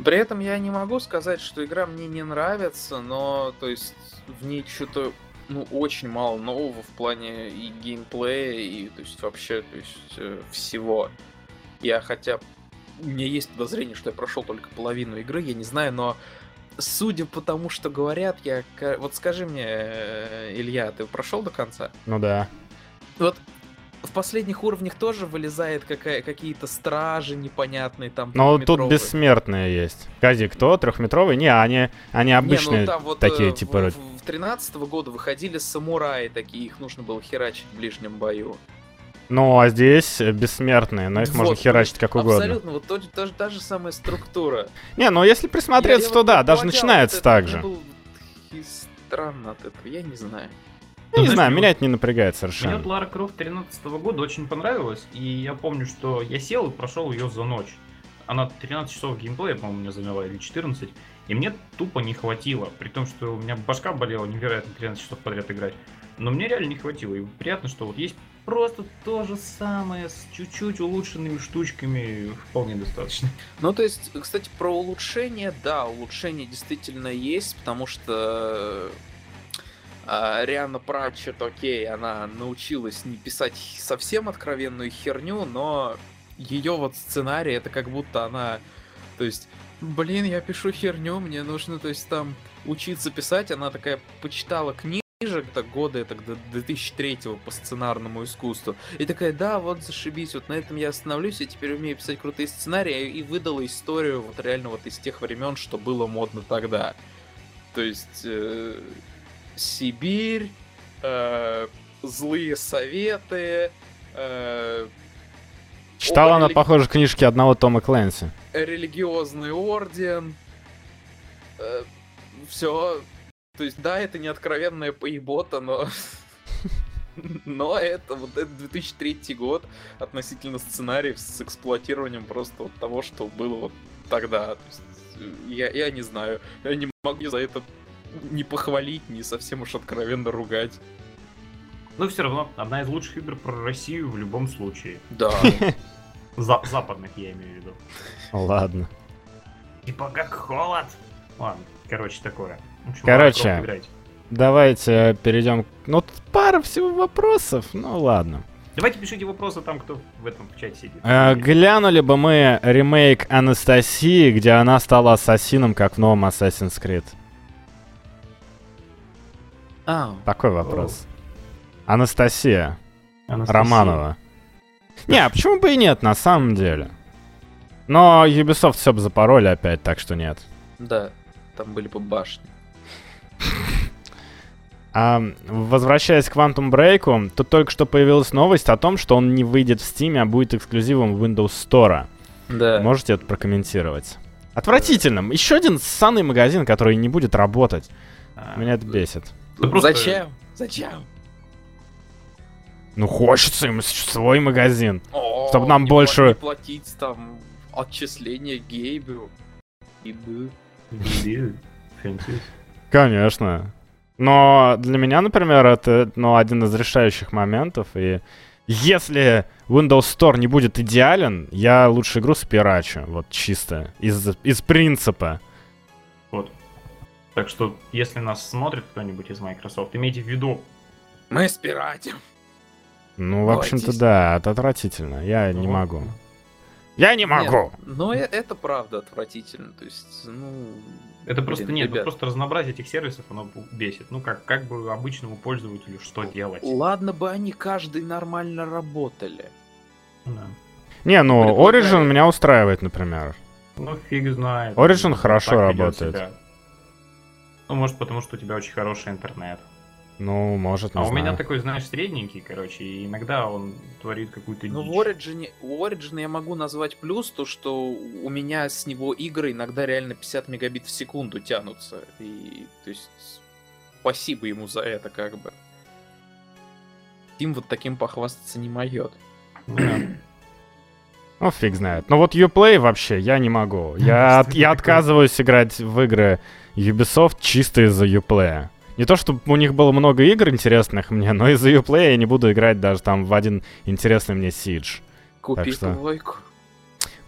При этом я не могу сказать, что игра мне не нравится, но, то есть, в ней что-то, ну, очень мало нового в плане и геймплея, и, то есть, вообще, то есть, э, всего. Я хотя... У меня есть подозрение, что я прошел только половину игры, я не знаю, но судя по тому, что говорят, я... Вот скажи мне, э, Илья, ты прошел до конца? Ну да. Вот в последних уровнях тоже вылезает какая- какие-то стражи непонятные там. Но тут трехметровые. бессмертные есть. Кази, кто? Трехметровый? Не, они, они Не, ну обычные вот, такие, э, типа... В, в 13 года выходили самураи такие, их нужно было херачить в ближнем бою. Ну, а здесь бессмертные, но их можно Вот, херачить как угодно. Абсолютно, вот то- та, же- та же самая структура. Не, ну если присмотреться, Я- я то вот да, даже начинается вот это так мне же. было и странно от этого, я не знаю. Я не знаю, мне меня это не напрягает Мне совершенно. вот Лара Крофт 13 года очень понравилась, и я помню, что я сел и прошел ее за ночь. Она 13 часов геймплея, по-моему, меня заняла, или 14, и мне тупо не хватило, при том, что у меня башка болела невероятно 13 часов подряд играть. Но мне реально не хватило, и приятно, что вот есть просто то же самое, с чуть-чуть улучшенными штучками, вполне достаточно. Ну, то есть, кстати, про улучшение, да, улучшение действительно есть, потому что а, Риана Пратчет, окей, она научилась не писать совсем откровенную херню, но ее вот сценарий, это как будто она, то есть, блин, я пишу херню, мне нужно, то есть, там учиться писать, она такая почитала книжек, так года, это до 2003 по сценарному искусству, и такая, да, вот зашибись, вот на этом я остановлюсь, я теперь умею писать крутые сценарии, и выдала историю вот реально вот из тех времен, что было модно тогда. То есть э, Сибирь, э, злые советы, э, Читала Ой, она, религи- похоже, книжки одного Тома Клэнси. религиозный орден. все. То есть, да, это не откровенная поебота, но... [LAUGHS] Но это вот это 2003 год относительно сценариев с эксплуатированием просто вот того, что было вот тогда. То есть, я, я не знаю, я не могу за это не похвалить, не совсем уж откровенно ругать. Но все равно, одна из лучших игр про Россию в любом случае. Да. [LAUGHS] За- западных я имею в виду. Ладно. Типа как холод. Ладно, короче, такое. Общем, Короче. Croft играйте. Давайте перейдем. Ну, тут пара всего вопросов. Ну ладно. Давайте пишите вопросы там, кто в этом в чате сидит. Э, глянули бы мы ремейк Анастасии, где она стала ассасином, как в новом Assassin's Creed? А, Такой вопрос. Анастасия Анастасия. Романова. Не, а почему бы и нет, на самом деле? Но Ubisoft все бы запороли опять, так что нет. да, там были бы башни. А, возвращаясь к Quantum Break, тут только что появилась новость о том, что он не выйдет в Steam, а будет эксклюзивом Windows Store. Да. Можете это прокомментировать? Отвратительно. Еще один ссаный магазин, который не будет работать. А, Меня это бесит. да просто- Зачем? Зачем? Ну, хочется им свой магазин. О, Чтоб нам не больше- платить там отчисления Гейбу. И бы. Конечно. Но для меня, например, это ну, один из решающих моментов. И если Windows Store не будет идеален, я лучше игру спирачу. Вот чисто. Из, из принципа. Вот. Так что, если нас смотрит кто-нибудь из Microsoft, имейте в виду, Мы спиратим. Ну, в общем-то, да, это отвратительно. Я не Ну, могу. Я не могу! Но э- это правда отвратительно. То есть, ну... это просто блин, нет, ну ребят. просто разнообразие этих сервисов, оно бесит. Ну как, как бы обычному пользователю что делать? Ладно бы они каждый нормально работали. Да. Не, ну. Origin меня устраивает, например. Ну фиг знает. Origin Ну, хорошо работает. Ну, может, потому что у тебя очень хороший интернет. Ну, может, не а у знаю. меня такой, знаешь, средненький, короче, и иногда он творит какую-то Ну, в Origin, у Origin я могу назвать плюс, то что у меня с него игры иногда реально 50 мегабит в секунду тянутся. И, то есть, спасибо ему за это, как бы. Steam вот таким похвастаться не моет. Ну. Ну, фиг знает. Но вот Uplay вообще я не могу. Я, от- я [LAUGHS] отказываюсь играть в игры Ubisoft чисто из-за Uplay. Не то, чтобы у них было много игр интересных мне, но из-за Uplay я не буду играть даже там в один интересный мне Siege. Купи что- двойку.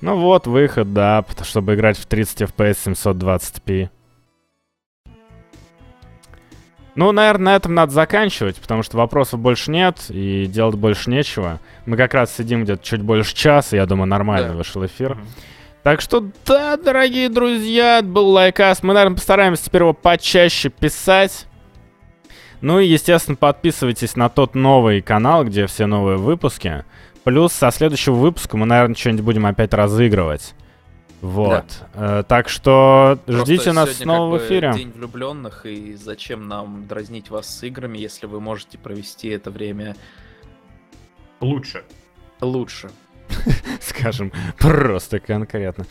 Ну вот, выход, да, чтобы играть в 30 FPS 720p. Ну, наверное, на этом надо заканчивать, потому что вопросов больше нет и делать больше нечего. Мы как раз сидим где-то чуть больше часа, я думаю, нормально Да. вышел эфир. Так что, да, дорогие друзья, был лайкас. Мы, наверное, постараемся теперь его почаще писать. Ну и, естественно, подписывайтесь на тот новый канал, где все новые выпуски. Плюс со следующего выпуска мы, наверное, что-нибудь будем опять разыгрывать. Вот. Э, так что ждите Просто нас сегодня снова как в бы эфире. День влюбленных, и зачем нам дразнить вас с играми, если вы можете провести это время Лучше. лучше. [LAUGHS] Скажем, просто конкретно.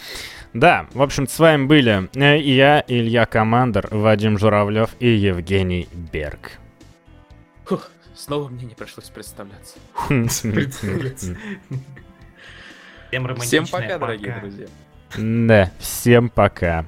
Да, в общем, с вами были э, я, Илья Командер, Вадим Журавлев и Евгений Берг. Фух, снова мне не пришлось представляться. Представляется. Всем пока, дорогие друзья. Да, всем пока.